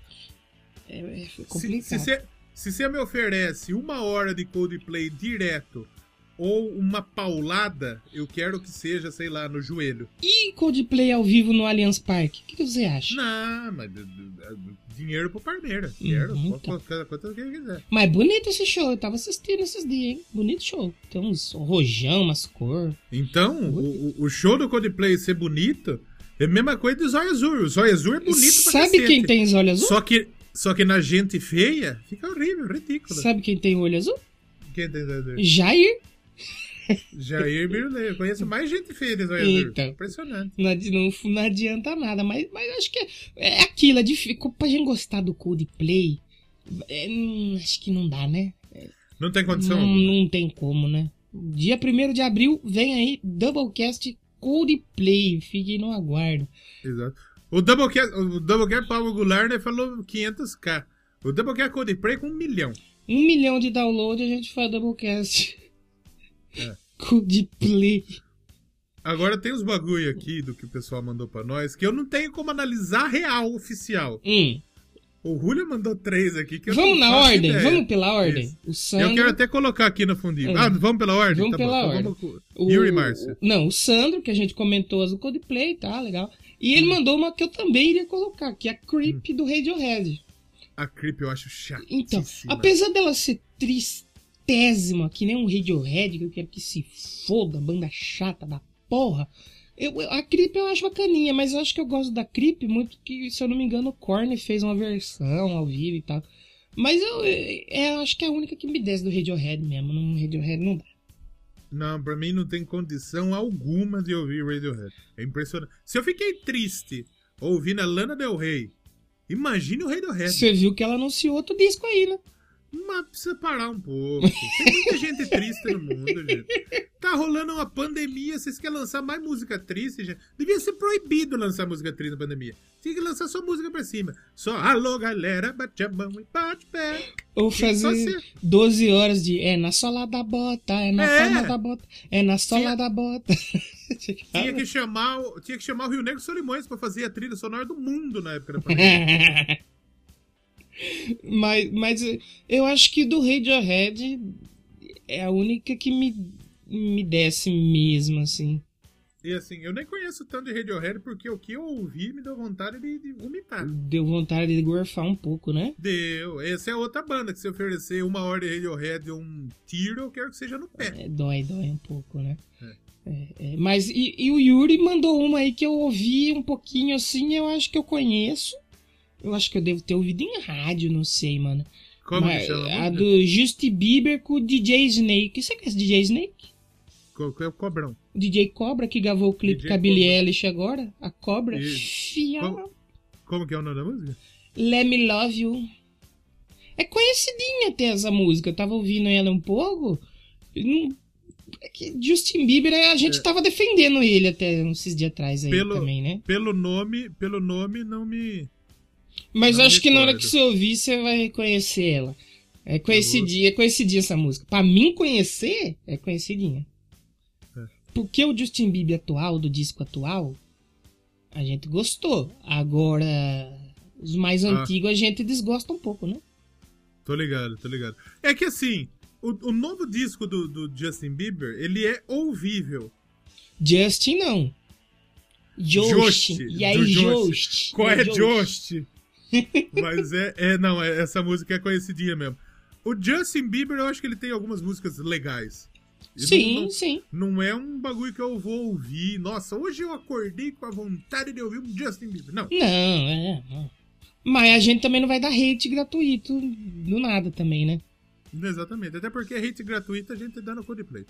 É, é Se, complicado. se, você, se você me oferece uma hora de Coldplay direto ou uma paulada, eu quero que seja, sei lá, no joelho. E Coldplay ao vivo no Allianz Parque? O que, que você acha? Não, mas dinheiro pro Parmeira. Quero, Uhum, tá. quanto que quiser. Mas bonito esse show, eu tava assistindo esses dias, hein? Bonito show. Tem uns rojão, umas cor. Então, o, o- show do Coldplay ser bonito é a mesma coisa do Zóio Azul. O Zóio Azul é bonito pra Sabe quem tem olhos azul? Só que, só que na gente feia, fica horrível, ridículo. Sabe quem tem olho azul? Quem tem Zóio Azul? Jair. Jair Birulei. Eu conheço mais gente feia de Azul. Eita. Impressionante. Não, não, não adianta nada, mas, mas acho que é, é aquilo, é difícil. Pra gente gostar do Coldplay, é, hum, acho que não dá, né? Não tem condição? Não, não tem como, né? Dia 1 de abril, vem aí, Doublecast Coldplay. Fiquem no aguardo. Exato. O Doublecast, o Doublecast Paulo Goulart né, falou 500k. O Doublecast Coldplay com um milhão. Um milhão de download a gente faz Doublecast. É. Coldplay. Agora tem uns bagulho aqui do que o pessoal mandou pra nós que eu não tenho como analisar real, oficial. Hum. O Julio mandou três aqui que eu Vamos não na ordem, ideia. vamos pela ordem. Isso. O Sandro, Eu quero até colocar aqui no fundinho. Hum. Ah, vamos pela ordem? Vamos tá pela bom. ordem. Então vamos com o, Yuri Márcia. Não, o Sandro, que a gente comentou as do Coldplay, tá legal. E Hum. ele mandou uma que eu também iria colocar, que é a Creep do Radiohead. A Creep eu acho chato. Então, apesar dela ser tristésima, que nem um Radiohead, que eu quero que se foda, banda chata da porra. Eu, eu- a Creep eu acho bacaninha, mas eu acho que eu gosto da Creep muito que, se eu não me engano, o Korn fez uma versão ao vivo e tal. Mas eu, é, eu acho que é a única que me desce do Radiohead mesmo. No Radiohead não dá. Não, pra mim não tem condição alguma de ouvir Radiohead. É impressionante. Se eu fiquei triste ouvindo a Lana Del Rey, imagine o Radiohead. Você viu que ela anunciou outro disco aí, né? Mas precisa parar um pouco. Tem muita gente triste no mundo, gente. Tá rolando uma pandemia, vocês querem lançar mais música triste, gente? Devia ser proibido lançar música triste na pandemia. Tinha que lançar só música pra cima. Só, alô, galera, bate a mão e bate pé. Ou fazer ser- 12 horas de é na sola da bota, é na É. palma da bota, é na sola Tinha- da bota. Tinha que chamar, tinha que chamar o Rio Negro Solimões pra fazer a trilha sonora do mundo na época da pandemia. mas, mas eu acho que do Radiohead é a única que me, me desce mesmo, assim. E assim, eu nem conheço tanto de Radiohead porque o que eu ouvi me deu vontade de, de vomitar. Deu vontade de gorfar um pouco, né? Deu. Essa é outra banda que se oferecer uma hora de Radiohead e um tiro, eu quero que seja no pé. É, dói, dói um pouco, né? É, é, mas e, e o Yuri mandou uma aí que eu ouvi um pouquinho assim, eu acho que eu conheço. Eu acho que eu devo ter ouvido em rádio, não sei, mano. Como Mas, que chama? a do Justin Bieber com o DJ Snake. Você conhece DJ Snake? Co- é o Cobrão. O DJ Cobra que gravou o clipe com a Billie. Eilish agora. A Cobra. Fia. Como- Como que é o nome da música? Let Me Love You. É conhecidinha até essa música. Eu tava ouvindo ela um pouco. e Não... é que Justin Bieber, a gente tava defendendo ele até esses dias atrás aí É. Pelo- também, né? Pelo nome, pelo nome não me. Mas não acho que na hora que você ouvir, você vai reconhecer ela. É conhecidinha, é conhecidinha essa música. Pra mim conhecer, é conhecidinha. É. Porque o Justin Bieber atual, do disco atual, a gente gostou. Agora, os mais Ah. antigos a gente desgosta um pouco, né? Tô ligado, tô ligado. É que assim, o, o novo disco do, do Justin Bieber, ele é ouvível. Justin não. Jost. Jost, E aí, Jost. Qual é Jost. Mas é, é, não, é- essa música é conhecidinha mesmo. O Justin Bieber, eu acho que ele tem algumas músicas legais. Sim, Não, não, sim. não é um bagulho que eu vou ouvir. Nossa, hoje eu acordei com a vontade de ouvir um Justin Bieber. Não. Não, é. não. Mas a gente também não vai dar hate gratuito do nada também, né? Exatamente. Até porque hate gratuito a gente dá no Codeplay.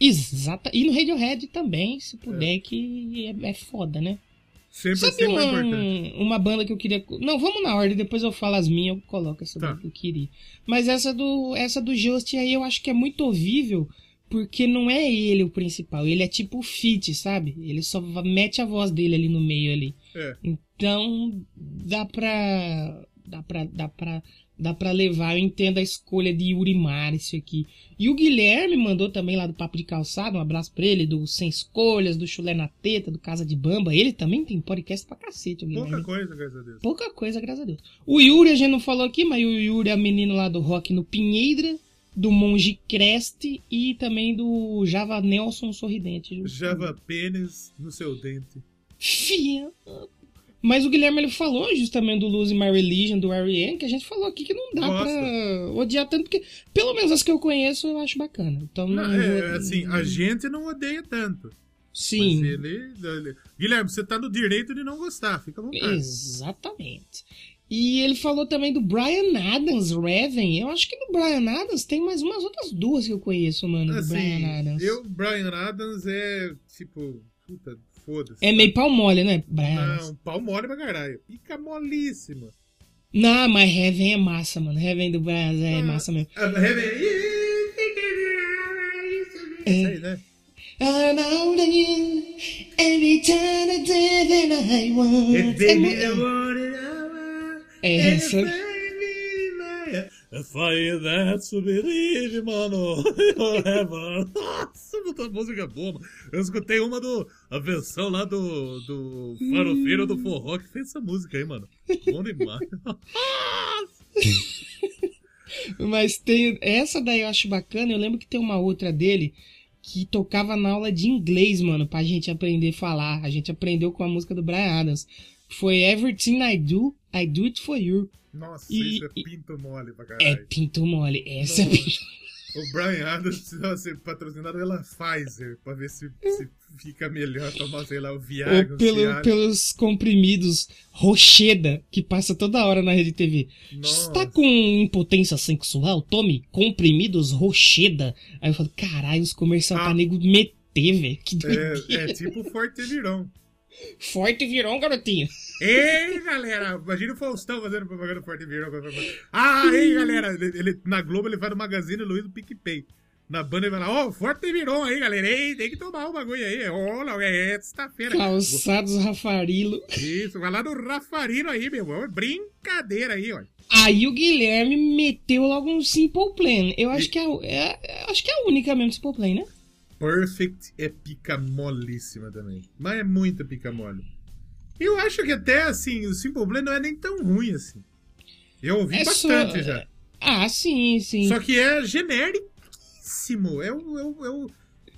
Exata. E no Radiohead também, se É. puder, que é, é foda, né? Sempre, Sabe sempre é importante. um, uma banda que eu queria. Não, vamos na ordem, depois eu falo as minhas, eu coloco essa Tá. banda que eu queria. Mas essa do, essa do Just aí eu acho que é muito ouvível, porque não é ele o principal. Ele é tipo o feat, sabe? Ele só mete a voz dele ali no meio ali. É. Então, dá pra. Dá pra. Dá pra. Dá pra levar, eu entendo a escolha de Yurimar isso aqui. E o Guilherme mandou também lá do Papo de Calçado, um abraço pra ele, do Sem Escolhas, do Chulé na Teta, do Casa de Bamba. Ele também tem podcast pra cacete, o Guilherme. Pouca coisa, graças a Deus. Pouca coisa, graças a Deus. O Yuri a gente não falou aqui, mas o Yuri é menino lá do rock no Pinheira, do Monge Crest e também do Java Nelson Sorridente. Java pênis no seu dente. Fia. Mas o Guilherme ele falou justamente do Lose My Religion, do R.E.M., que a gente falou aqui que não dá Nossa. pra odiar tanto, porque pelo menos as que eu conheço eu acho bacana. Então, Não, não é, vou- assim, a gente não odeia tanto. Sim, ele, ele- Guilherme, você tá no direito de não gostar, fica à vontade. exatamente. E ele falou também do Brian Adams, Raven. Eu acho que do Brian Adams tem mais umas outras duas que eu conheço, mano, do Assim, Brian Adams. eu, Brian Adams é tipo, puta, foda-se. É meio pau mole, né, Brian Adams? Não, pau mole pra caralho. Pica molíssima. Não, mas Heaven é massa, mano. Heaven do Brian é Ah. massa mesmo. Ah, É isso aí, né? Every time I that I want. É baby, I mu- want it, I want it, essa- If I that believe, mano. Nossa, puta música boa, mano. Eu escutei uma do. A versão lá do. Do Farofeiro do Forró que fez essa música aí, mano. Bom demais. Mas tem. Essa daí eu acho bacana. Eu lembro que tem uma outra dele que tocava na aula de inglês, mano, pra gente aprender a falar. A gente aprendeu com a música do Brian Adams. Foi Everything I Do, I Do It For You. Nossa, E- isso é pinto mole pra É caralho. pinto mole. Essa é pinto. O Brian Adams precisa ser patrocinado pela Pfizer pra ver se, se fica melhor tomar, sei lá, o Viagra. Ou pelo, pelos comprimidos Rocheda, que passa toda hora na rede TV. Nossa. Está com impotência sexual? Tome comprimidos Rocheda. Aí eu falo, caralho, os comerciais Ah. pra nego meter, velho. Que doideira. É, é tipo Forte Virão. Forte virou um garotinho. Ei, galera! Imagina o Faustão fazendo propaganda forte virou. Ah, ei, galera! Ele, na Globo ele vai no Magazine Luiz do PicPay. Na banda ele vai lá, ó, forte virou aí, galera. Ei, tem que tomar um bagulho aí. Ó, não, é sexta-feira. Calçados Rafarilo. Isso, vai lá no Rafarino aí, meu irmão. Brincadeira aí, ó. Aí o Guilherme meteu logo um Simple Plan. Eu acho que é, é- acho que é a única mesmo Simple Plan, né? Perfect é pica molíssima também. Mas é muita pica mole. Eu acho que até assim, o Simple Plan não é nem tão ruim assim. Eu ouvi É bastante só- já. Ah, sim, sim. Só que é generiquíssimo. É o, é o, é o,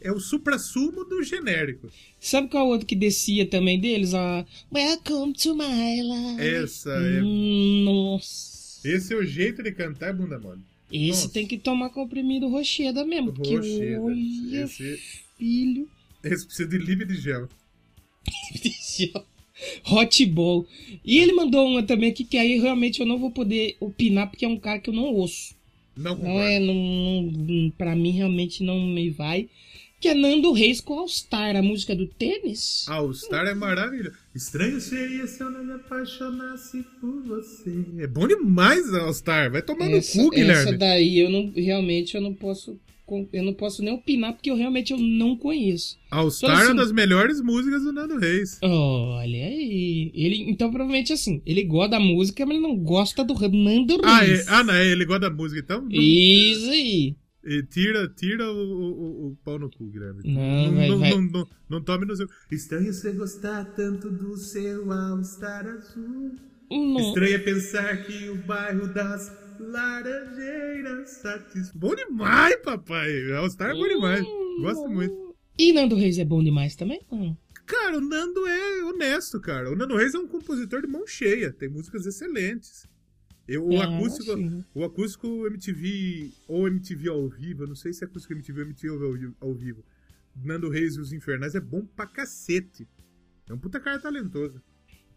é o supra-sumo do genérico. Sabe qual outro que descia também deles? A Welcome to my life. Essa é. Hum, Nossa. Esse é o jeito de cantar bunda mole. Esse nossa. tem que tomar comprimido Rocheda mesmo. Porque Rocheda. olha, Esse, filho. esse precisa de livre de gel. Hot Ball. E ele mandou uma também aqui que aí realmente eu não vou poder opinar porque é um cara que eu não ouço. Não Não é, não, não, pra mim realmente não me vai. Que é Nando Reis com All Star, a música do tênis. All Star é maravilhoso. Estranho seria se eu não me apaixonasse por você. É bom demais All Star. Vai tomar essa, no cu, Guilherme. essa daí eu não realmente eu não posso eu não posso nem opinar porque eu realmente eu não conheço. All Star Então, é assim- uma das melhores músicas do Nando Reis. Olha aí, ele então provavelmente assim, ele gosta da música, mas ele não gosta do Nando Ah, Reis. é, ah, não, é, ele gosta da música, então. Isso aí. E tira tira o, o, o- pau no cu, Guilherme. Não, vai- não, vai- não, não, não tome no seu. Estranho você gostar tanto do seu All Star azul. Não. Estranho é pensar que o bairro das Laranjeiras satisfaz. Bom demais, papai. All Star é bom demais. Gosto muito. E Nando Reis é bom demais também? Hum. Cara, o Nando é honesto, cara. O Nando Reis é um compositor de mão cheia. Tem músicas excelentes. Eu, o, Ah, acústico, sim. o acústico MTV ou MTV ao vivo, eu não sei se é acústico MTV ou MTV ao, ao vivo. Nando Reis e os Infernais é bom pra cacete. É um puta cara talentoso.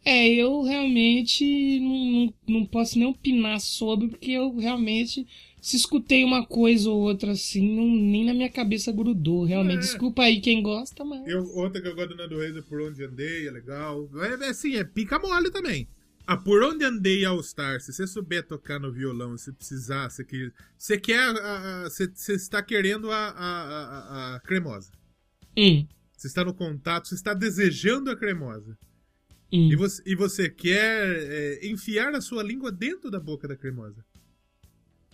É, eu realmente não, não, não posso nem opinar sobre, porque eu realmente, se escutei uma coisa ou outra assim, não, nem na minha cabeça grudou. Realmente, É. desculpa aí quem gosta, mas. Eu, outra que eu gosto do Nando Reis é Por Onde Andei, é legal. É, é assim, é pica mole também. A Por Onde Andei All Star, se você souber tocar no violão, se precisar, você quer. Você quer. a- a- Você você está querendo a, a, a, a cremosa. Hum, Você está no contato, você está desejando a cremosa. hum. E você, e você quer é, enfiar a sua língua dentro da boca da cremosa.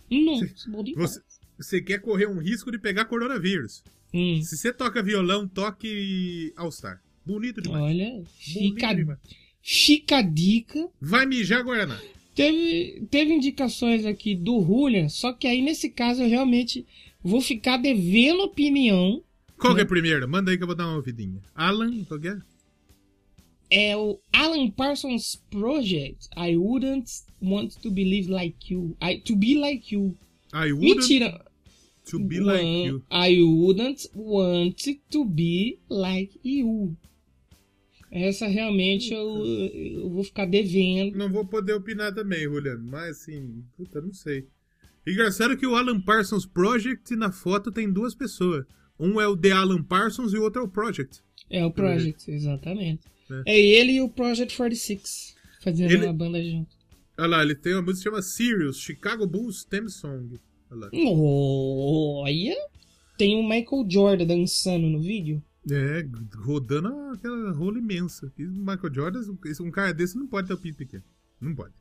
Nossa, demais. Você, você quer correr um risco de pegar coronavírus. Hum, Se você toca violão, toque All Star. Bonito demais. olha, Bonito fica, demais. Fica a dica. Vai mijar Guaraná. Teve, teve indicações aqui do Julian, só que aí nesse caso eu realmente vou ficar devendo opinião. Qual que é primeiro? Manda aí que eu vou dar uma ouvidinha. Alan, qual que é? É o Alan Parsons Project. I wouldn't want to believe like you. I, to be like you. I wouldn't Mentira. to be like you. I wouldn't want to be like you. Essa realmente eu, eu vou ficar devendo. Não vou poder opinar também, Juliano. Mas assim, puta, não sei. Engraçado que o Alan Parsons Project na foto tem duas pessoas. Um é o The Alan Parsons e o outro é o Project. É o Project, exatamente. É. É ele e o Project 46 fazendo Ele- uma banda junto. Olha lá, ele tem uma música que chama Sirius, Chicago Bulls Theme Song. Olha lá. Olha! Tem o Michael Jordan dançando no vídeo. É, rodando aquela rola imensa. E Michael Jordan, um cara desse não pode ter o pinto pequeno. Não pode.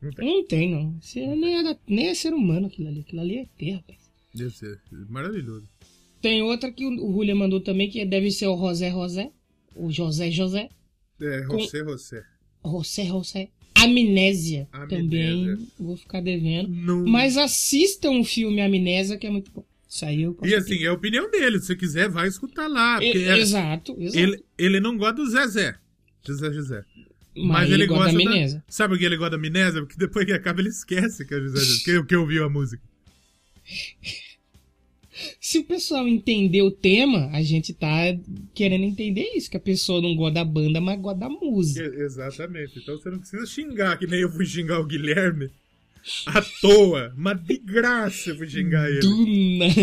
Não tem. Não tem, não. É- nem, é da- nem é ser humano aquilo ali. Aquilo ali é ter, rapaz. Deve ser maravilhoso. Tem outra que o Julia mandou também, que deve ser o José José. O José José. É, Com- José José. José José. Amnésia. Amnésia. Também vou ficar devendo. Não... Mas assistam o filme Amnésia, que é muito bom. Eu E assim, é a opinião dele. Se você quiser, vai escutar lá. E- é- Exato, exato. ele, ele não gosta do Zezé. José José. Mas, ele, gosta da amnésia. Sabe por que ele gosta da amnésia? Porque depois que acaba ele esquece que é o José José. Que, que ouviu a música. Se o pessoal entender o tema, a gente tá querendo entender isso, que a pessoa não gosta da banda, mas gosta da música. Exatamente. Então você não precisa xingar, que nem eu fui xingar o Guilherme. À toa. Mas de graça eu fui xingar ele. Do nada.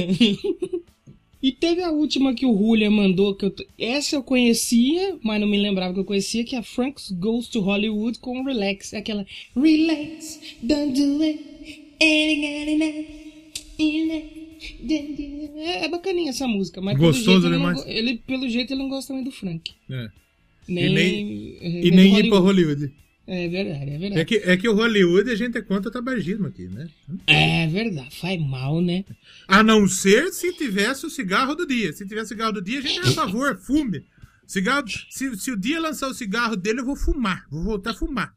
E teve a última que o Julia mandou, que eu, essa eu conhecia, mas não me lembrava que eu conhecia, que é a Franks Goes to Hollywood com Relax. É aquela Relax, don't do it, ain't. É, é bacaninha essa música, mas pelo Gostoso jeito, ele, não, ele, pelo jeito ele não gosta também do Frank. É. Nem, nem- é, E nem ir pra Hollywood. É verdade, é verdade. É que, é que o Hollywood a gente é contra o tabagismo aqui, né? É verdade, faz mal, né? A não ser se tivesse o cigarro do dia. Se tivesse cigarro do dia, a gente é a favor, fume. Cigarro, se, se o dia lançar o cigarro dele, eu vou fumar. Vou voltar a fumar.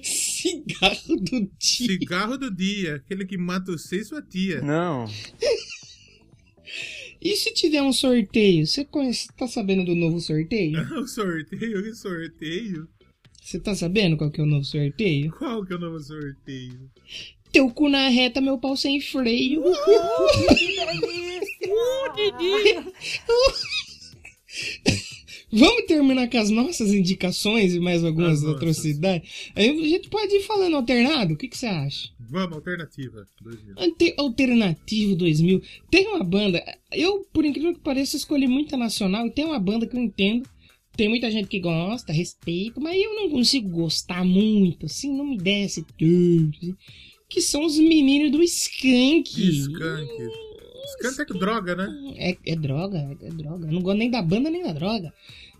Cigarro do dia. Cigarro do dia, aquele que mata você e sua tia. Não. E se tiver um sorteio? Você conhece, tá sabendo do novo sorteio? O sorteio, que sorteio? Você tá sabendo qual que é o novo sorteio? Qual que é o novo sorteio? Teu cu na reta, meu pau sem freio. Vamos terminar com as nossas indicações e mais algumas As atrocidades? Aí a gente pode ir falando alternado? O que, que você acha? Vamos, alternativa. 2000. Ante- Alternativo 2000. Tem uma banda. Eu, por incrível que pareça, escolhi muita nacional. E tem uma banda que eu entendo. Tem muita gente que gosta, respeito, mas eu não consigo gostar muito, assim, não me desce tanto. assim, que são os meninos do Skank. Skunk. Skunk é que droga, né? É, é droga, é droga. Eu não gosto nem da banda nem da droga.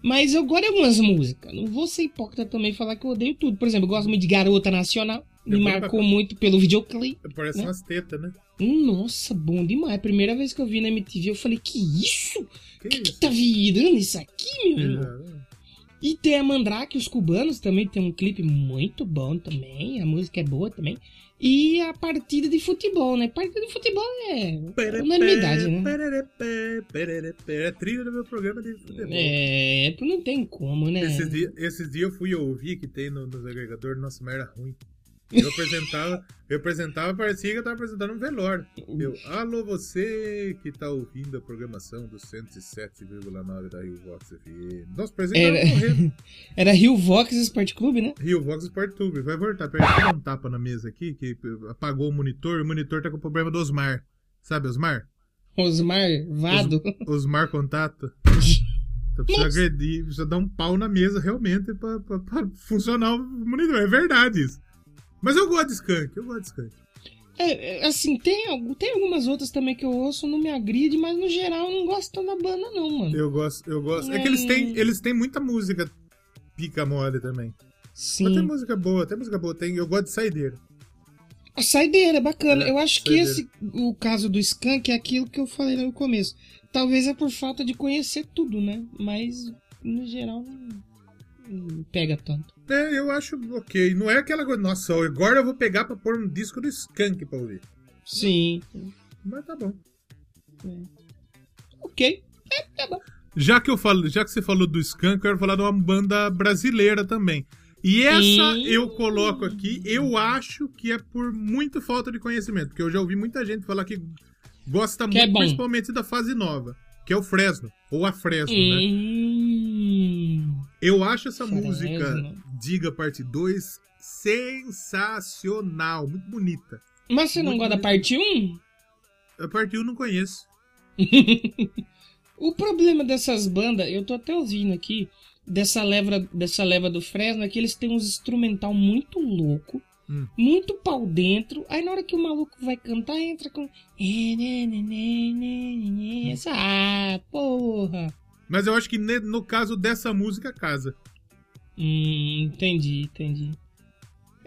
Mas eu gosto de algumas músicas. Não vou ser hipócrita também e falar que eu odeio tudo. Por exemplo, eu gosto muito de Garota Nacional. Me marcou muito pelo videoclipe. Parece Né? umas tetas, né? Nossa, bom demais. Primeira vez que eu vi na MTV, eu falei, que isso? Que que, que tá virando isso aqui, meu irmão? É, E tem a Mandrake, os cubanos também tem um clipe muito bom também. A música é boa também. E a partida de futebol, né? Partida de futebol é unanimidade, né? É trilha do meu programa de futebol. É, não tem como, né? Esses dias esses dias eu fui ouvir que tem no, nos agregadores, nossa, mas era ruim. Eu apresentava, eu apresentava, parecia que eu tava apresentando um velório. Eu, alô você que tá ouvindo a programação do 107,9 da Rio Vox FM. Nossa, que Era- tava morrendo. Era Rio Vox Sport Clube, né? Rio Vox Sport Tube. Vai voltar, peraí, um tapa na mesa aqui, que apagou o monitor, o monitor tá com problema do Osmar. Sabe, Osmar? Osmar Vado. Osmar Contato. Então precisa Nossa. agredir, precisa dar um pau na mesa realmente pra, pra- pra funcionar o monitor. É verdade isso. Mas eu gosto de skunk, eu gosto de skunk. É, é, assim, tem, tem algumas outras também que eu ouço, não me agride, mas no geral eu não gosto tanto da banda, não, mano. Eu gosto, eu gosto. É que eles têm, eles têm muita música pica mole também. Mas tem Sim. música boa, tem música boa. Tem, eu gosto de saideira. A saideira é bacana. É, eu acho que saideira. esse, o caso do Skank é aquilo que eu falei no começo. Talvez é por falta de conhecer tudo, né? Mas, no geral, não, não pega tanto. É, eu acho ok. Não é aquela coisa, nossa, agora eu vou pegar pra pôr um disco do skunk pra ouvir. Sim. Mas tá bom. Ok. É, é bom. Já que eu falo, já que você falou do Skank, eu quero falar de uma banda brasileira também. E essa Hum. eu coloco aqui, eu acho que é por muito falta de conhecimento, porque eu já ouvi muita gente falar que gosta Que é muito, bom. principalmente da fase nova, que é o Fresno, ou a Fresno, né? Eu acho essa música, Diga Parte 2, sensacional, muito bonita. Mas você não Muito gosta da bonito. parte 1? A parte 1 eu não conheço. O problema dessas bandas, eu tô até ouvindo aqui, dessa leva, dessa leva do Fresno, é que eles têm uns instrumental muito louco, Hum. muito pau dentro, aí na hora que o maluco vai cantar, entra com... Essa, ah, porra! Mas eu acho que no caso dessa música, casa. Hum, entendi, entendi.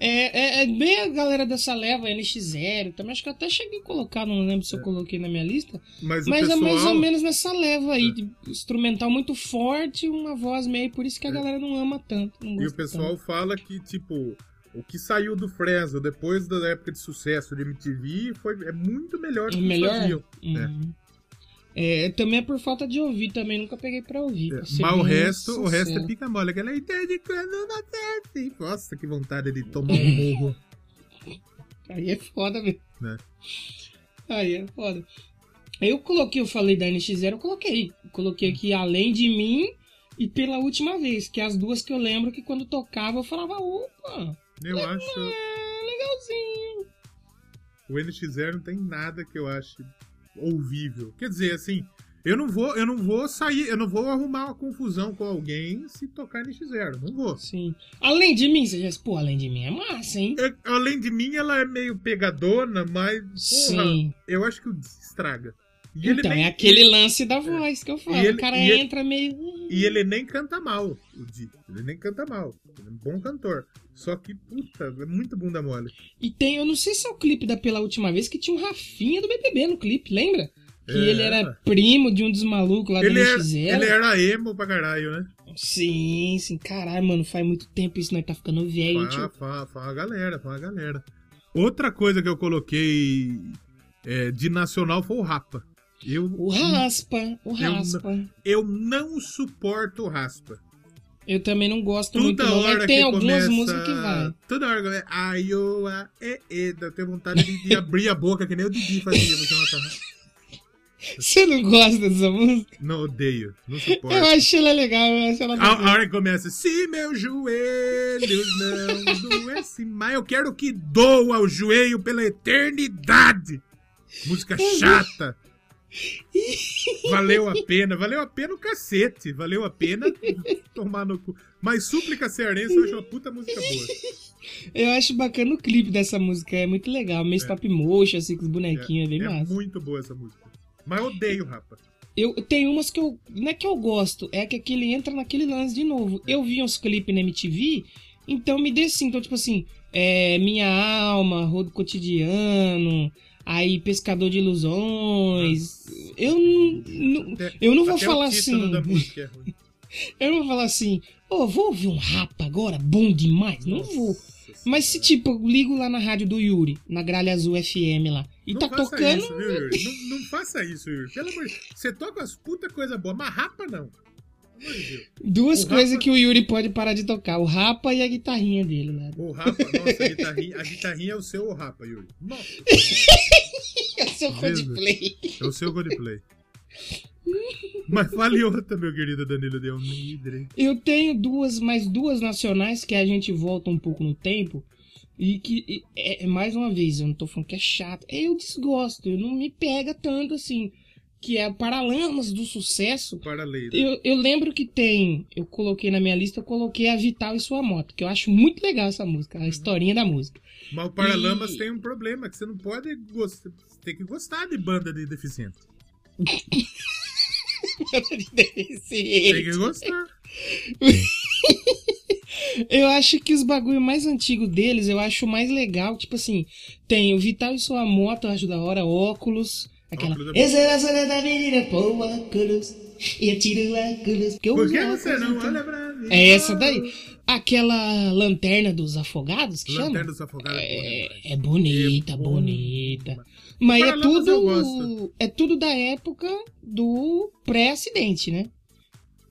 É, é, é bem a galera dessa leva, NX0, também acho que eu até cheguei a colocar, não lembro se eu coloquei na minha lista, Mas, Mas pessoal... é mais ou menos nessa leva aí, de instrumental muito forte, uma voz meio, por isso que a É. galera não ama tanto. não E o pessoal tanto. fala que, tipo, o que saiu do Fresno depois da época de sucesso de MTV foi, é muito melhor do que melhor. faziam. Uhum. É, também é por falta de ouvir, também nunca peguei pra ouvir. pra Mas o resto, o resto é sincero. pica mole. Aquela ideia de quando não desce. Nossa, que vontade de tomar um morro. Aí é foda mesmo. Né? Aí é foda. Eu coloquei, eu falei da NX0, eu coloquei. Coloquei aqui além de mim e pela última vez, que é as duas que eu lembro que quando tocava eu falava, opa, Eu acho. é legalzinho. O NX0 não tem nada que eu ache ouvível. Quer dizer, assim, Eu não vou, eu não vou sair, eu não vou arrumar uma confusão com alguém se tocar NX0. Não vou. Sim. Além de mim, você já. Pô, além de mim é massa, hein? É, além de mim, ela é meio pegadona, mas. Porra, Sim. eu acho que o estraga. E Então, nem- é aquele lance da voz que eu falo. Ele- o cara e ele- entra meio. E ele nem canta mal, o Di. Ele nem canta mal. Ele é um bom cantor. Só que, puta, é muito bunda mole. E tem, eu não sei se é o clipe da Pela Última Vez, que tinha um Rafinha do BBB no clipe, lembra? Que É. ele era primo de um dos malucos lá Ele do era, NX0. ele era emo pra caralho, né? Sim, sim, caralho, mano, faz muito tempo isso, nós tá ficando velho, Fala, tio. fala, a galera, fala a galera. Outra coisa que eu coloquei é, de nacional foi o Rapa. Eu, O Raspa, o Eu Raspa. eu não suporto o Raspa. Eu também não gosto muito, Toda não, hora mas tem algumas começa... músicas que vai. Toda hora que começa... Ai, ô, a, é, é. Eu tenho vontade de, de abrir a boca, que nem o Didi fazia. Você não, tá... Você não gosta dessa música? não odeio, não suporto. Eu acho ela legal, eu acho ela A, a hora que começa, se meus joelhos não doessem mais, eu quero que doa o joelho pela eternidade. Música chata. Valeu a pena, valeu a pena o cacete, valeu a pena tomar no cu. Mas súplica cearense eu acho uma puta música boa. Eu acho bacana o clipe dessa música, é muito legal. Meio stop motion, assim, com os bonequinhos, é, bem é massa. muito boa essa música. Mas eu odeio, rapa. Eu tem umas que eu. Não é que eu gosto, é que aquele entra naquele lance de novo. Eu vi uns clipes na MTV, então me desci. Então, tipo assim, é, Minha Alma, Rodo Cotidiano, aí Pescador de Ilusões. Eu não. Eu não vou até falar assim. é. Eu não vou falar assim, ô, vou ouvir um rapa agora, bom demais. Não vou. Mas se, tipo, eu ligo lá na rádio do Yuri, na Gralha Azul FM lá, e não tá tocando. Isso, viu? Não, não faça isso, Yuri. Pelo amor de Deus. Você toca as puta coisa boa, mas rapa não. Duas O coisas que o Yuri pode parar de tocar: o rapa e a guitarrinha dele lá. O rapa, nossa, a guitarrinha, a guitarrinha é o seu rapa, Yuri. Nossa, É seu Jesus. Coldplay. é o seu Coldplay. Mas fale outra, meu querido Danilo de Almeida. Eu tenho duas, mais duas nacionais que a gente volta um pouco no tempo. E que, e- é, é, mais uma vez, eu não tô falando que é chato. Eu desgosto, eu não me pega tanto assim. Que é Paralamas do Sucesso. Para a lei. Eu, eu lembro que tem, eu coloquei na minha lista, eu coloquei a Vital e Sua Moto, que eu acho muito legal essa música, a historinha da música. Mas o Paralamas E- tem um problema, que você não pode gostar. Você tem que gostar de banda de deficiente. Tem que gostar. Eu acho que os bagulho mais antigos deles, eu acho mais legal. Tipo assim, tem o Vital e Sua Moto, eu acho da hora, óculos. Aquela. É. Essa é a zona da menina, óculos. E tiro o óculos. Porque eu Por que você não então. olha pra mim? É essa daí. Aquela lanterna dos afogados, que Lanterna chama? dos Afogados. É, é bonita, É bonita. Mas é tudo. É tudo da época do pré-acidente, né?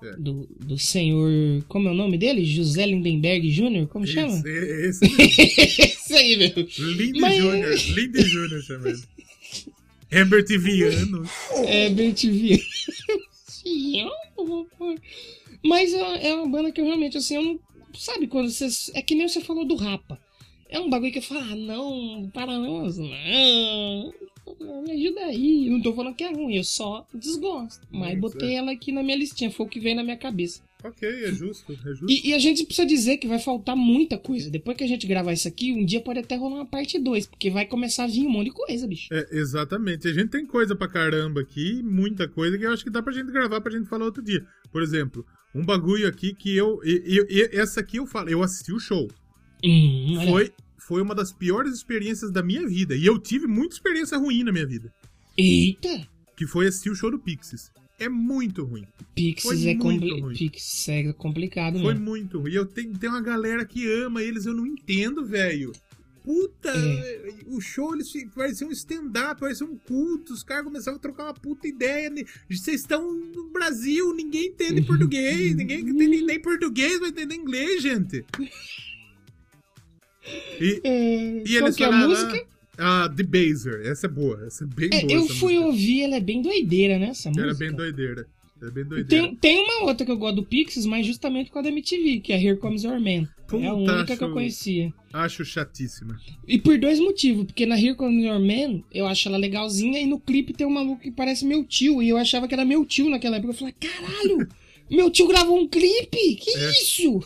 É. Do, do senhor. Como é o nome dele? José Lindenberg Jr., como chama? Esse, esse. Esse aí, meu. Lindy Mas- Júnior. Lindy Júnior chama ele. Herbert Viano. É, bem te vi. Mas é é uma banda que eu realmente, assim, eu não. Sabe quando você. É que nem você falou do Rapa. É um bagulho que eu falo, ah, não, Paralamas, não. Me ajuda aí. Eu não tô falando que é ruim, eu só desgosto. Mas Hum, botei ela aqui na minha listinha, foi o que veio na minha cabeça. Ok, é justo, é justo. E, e a gente precisa dizer que vai faltar muita coisa. Depois que a gente gravar isso aqui, um dia pode até rolar uma parte 2, porque vai começar a vir um monte de coisa, bicho. É, exatamente. A gente tem coisa pra caramba aqui, muita coisa que eu acho que dá pra gente gravar pra gente falar outro dia. Por exemplo, um bagulho aqui que eu. e- e- e- essa aqui eu falo, eu assisti o show. Hum. Foi, foi uma das piores experiências da minha vida. E eu tive muita experiência ruim na minha vida. Eita! Que foi assistir o show do Pixies. É muito ruim. Pixies é, compli ruim. Pixies é complicado Foi mesmo. muito ruim. E eu tenho, tem uma galera que ama eles, eu não entendo, velho. Puta, É. o show eles parecia um stand-up, parecia um culto. Os caras começavam a trocar uma puta ideia. Vocês estão no Brasil, ninguém entende português, ninguém entende nem português, vai entender inglês, gente. E, É, e eles é a falaram, música? Ah, The Baser, essa é boa, essa é bem É, boa. eu fui música. ouvir, ela é bem doideira, né? Essa Era música. bem doideira. Era bem doideira. Tem, tem uma outra que eu gosto do Pixies, mas justamente por causa da MTV, que é Here Comes Your Man. Puta, é a única acho, que eu conhecia. Acho chatíssima. E por dois motivos. Porque na Here Comes Your Man, eu acho ela legalzinha. E no clipe tem um maluco que parece meu tio. E eu achava que era meu tio naquela época. Eu falei, caralho, meu tio gravou um clipe? Que É. isso?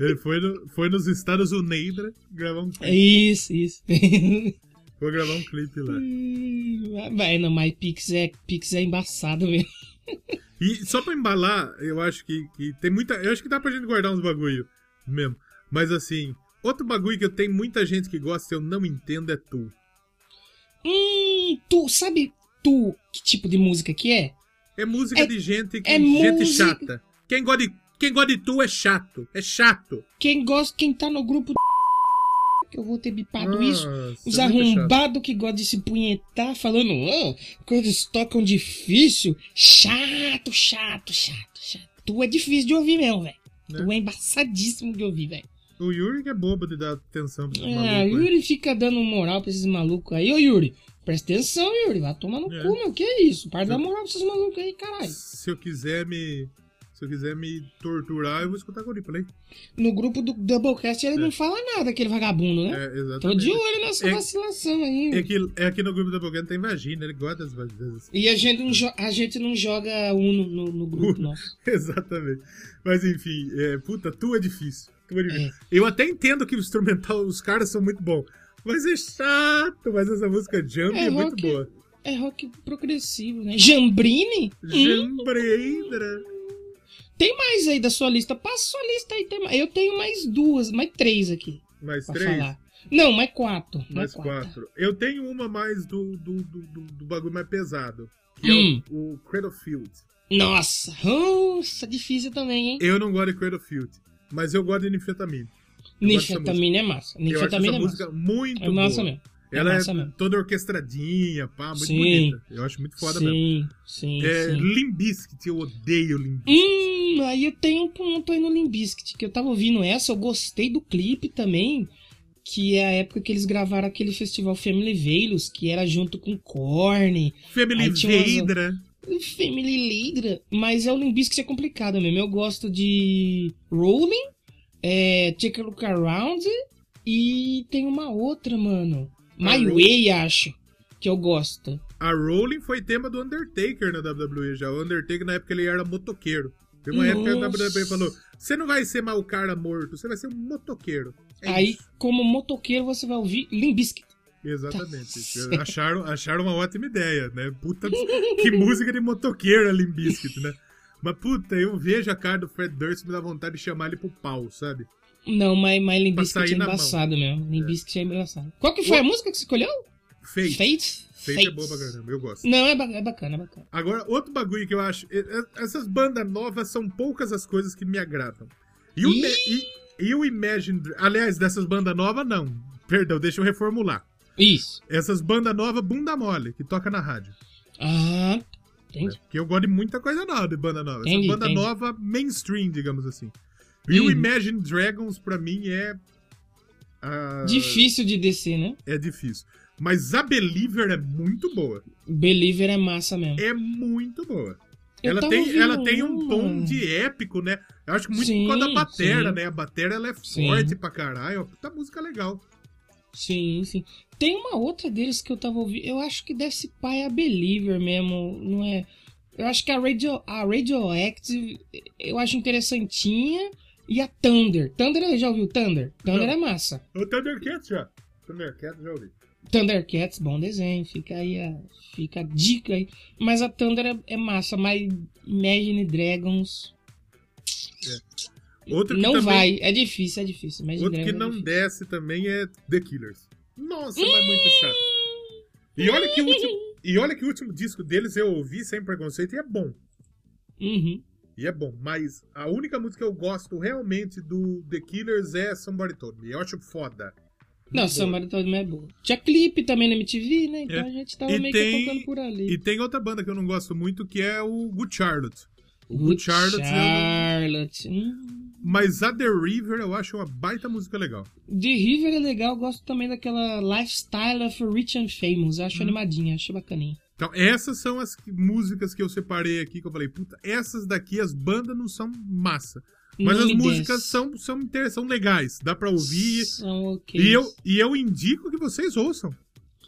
Ele foi, no- foi nos Estados Unidos gravar um É clipe. isso, isso. Foi gravar um clipe lá. Vai, não, mas Pix é, Pix é embaçado mesmo. E só pra embalar, eu acho que, que tem muita. Eu acho que dá pra gente guardar uns bagulho mesmo. Mas assim, outro bagulho que eu tenho muita gente que gosta e eu não entendo é tu. Hum, tu, sabe tu que tipo de música que é? É música É- de gente que é gente música- chata. Quem gosta, de, quem gosta de tu é chato. É chato. Quem gosta, quem tá no grupo do que eu vou ter bipado isso. Nossa, Os é arrombados que gostam de se punhetar falando, oh, quando eles tocam difícil. Chato, chato, chato, chato. Tu é difícil de ouvir mesmo, velho. Né? Tu é embaçadíssimo de ouvir, velho. O Yuri que é bobo de dar atenção pra esses Ah, malucos. aí. Yuri fica dando moral pra esses malucos aí. Ô, Yuri, presta atenção, Yuri. Vai tomar no É. cu, meu. Que é isso? Para de dar moral pra esses malucos aí, caralho. Se eu quiser me. Se eu quiser me torturar, eu vou escutar Coldplay. No grupo do Doublecast ele É. não fala nada, aquele vagabundo, né? É, exatamente. Tô de olho nessa É- vacilação aí. É que, é que no grupo da Bogana tem vagina, ele gosta das vaginas. E a gente não, a gente não joga Uno no, no grupo nosso. Exatamente. Mas enfim, é, puta, tu é difícil. Tu é difícil. É. Eu até entendo que o instrumental, os caras são muito bons. Mas é chato, mas essa música Jump é, É muito boa. É rock progressivo, né? Jambrini? Hum, Jambreidra. Tem mais aí da sua lista. Passa sua lista aí. Tem mais. Eu tenho mais duas, mais três aqui Mais três? falar. Não, mais quatro. Mais quatro. Eu tenho uma mais do, do, do, do, bagulho mais pesado. Que Hum. é o, o Cradlefield. Nossa, nossa, difícil também, hein? Eu não gosto de Cradlefield, mas eu gosto de dessa Ninfetamina é massa. Eu acho essa é música massa. muito É massa boa. mesmo. É Ela é mesmo. toda orquestradinha, pá, muito Sim. bonita. Eu acho muito foda mesmo. sim, sim, É, sim. Limbiskit, eu odeio Limbiskit. Hum, aí eu tenho um ponto aí no Limbiskit, que eu tava ouvindo essa, eu gostei do clipe também, que é a época que eles gravaram aquele festival Family Veilus, que era junto com Korn, Family umas- Vedra. Family Leader, mas é o Limbiskit é complicado mesmo, eu gosto de Rolling, é, Take a Look Around, e tem uma outra, mano, My Rolling? Way, acho, que eu gosto. A Rolling foi tema do Undertaker na WWE já. O Undertaker, na época, ele era motoqueiro. Tem uma época que a Nossa. WWE falou: você não vai ser mal o cara morto, você vai ser um motoqueiro. É aí, isso. como motoqueiro, você vai ouvir Limbiskit. Exatamente. Tá acharam, acharam uma ótima ideia, né? Puta, que música de motoqueiro a Limbiskit, né? Mas puta, eu vejo a cara do Fred Durst me dá vontade de chamar ele pro pau, sabe? Não, mas, mas Limbiskit sair é embaçado mesmo. Limbiskit é. embaçado. Qual que foi O- a música que você escolheu? Fate. Fate? Fate é boa pra caramba, eu gosto. Não, é, ba- é bacana, é bacana. Agora, outro bagulho que eu acho. e- e- Essas bandas novas são poucas as coisas que me agradam. E o! Me- e, e o Imagine. Aliás, dessas bandas novas, não. Perdão, deixa eu reformular. Isso. Essas bandas novas, bunda mole, que toca na rádio. Ah, entendi. Porque eu gosto de muita coisa nova de banda nova. Entendi, Essa banda entendi. nova mainstream, digamos assim. E o. Imagine Dragons, pra mim, é. ah, Difícil de descer, né? É difícil. Mas a Believer é muito boa. Believer é massa mesmo. É muito boa. Eu ela tem, ouvindo ela tem um tom de épico, né? Eu acho que muito Sim, por causa da batera, sim. né? A batera ela é Sim. forte pra caralho. Puta música legal. Sim, sim. Tem uma outra deles que eu tava ouvindo. Eu acho que desse pai é a Believer mesmo, não é? Eu acho que a Radio, a Radioactive eu acho interessantinha. E a Thunder. Thunder, já ouviu Thunder? Thunder Não. é massa. O Thundercats já. Thundercats já ouvi. Thundercats, bom desenho. Fica aí a, fica a dica aí. Mas a Thunder é, é massa, mas Imagine Dragons. Outro que não também- vai, é difícil, é difícil. Imagine Outro que Dragons é não difícil. desce também é The Killers. Nossa, mas é muito chato. E olha que o último, e olha que o último disco deles eu ouvi sem preconceito e é bom. Uhum. E é bom, mas a única música que eu gosto realmente do The Killers é Somebody Told Me. Eu acho foda. Não. Somebody Told Me é boa. Tinha clipe também na MTV, né? Então É. a gente tava E meio tem- que tocando por ali. E tem outra banda que eu não gosto muito que é o Good Charlotte. O Good Good Charlotte, não- Charlotte. Hum. mas a The River eu acho uma baita música legal. The River é legal, eu gosto também daquela Lifestyle of Rich and Famous. Eu acho Hum. animadinha, acho bacaninha. Então, essas são as músicas que eu separei aqui, que eu falei, puta, essas daqui, as bandas não são massa. Mas Não as músicas são, são, são legais, dá pra ouvir. São. E eu, e eu indico que vocês ouçam.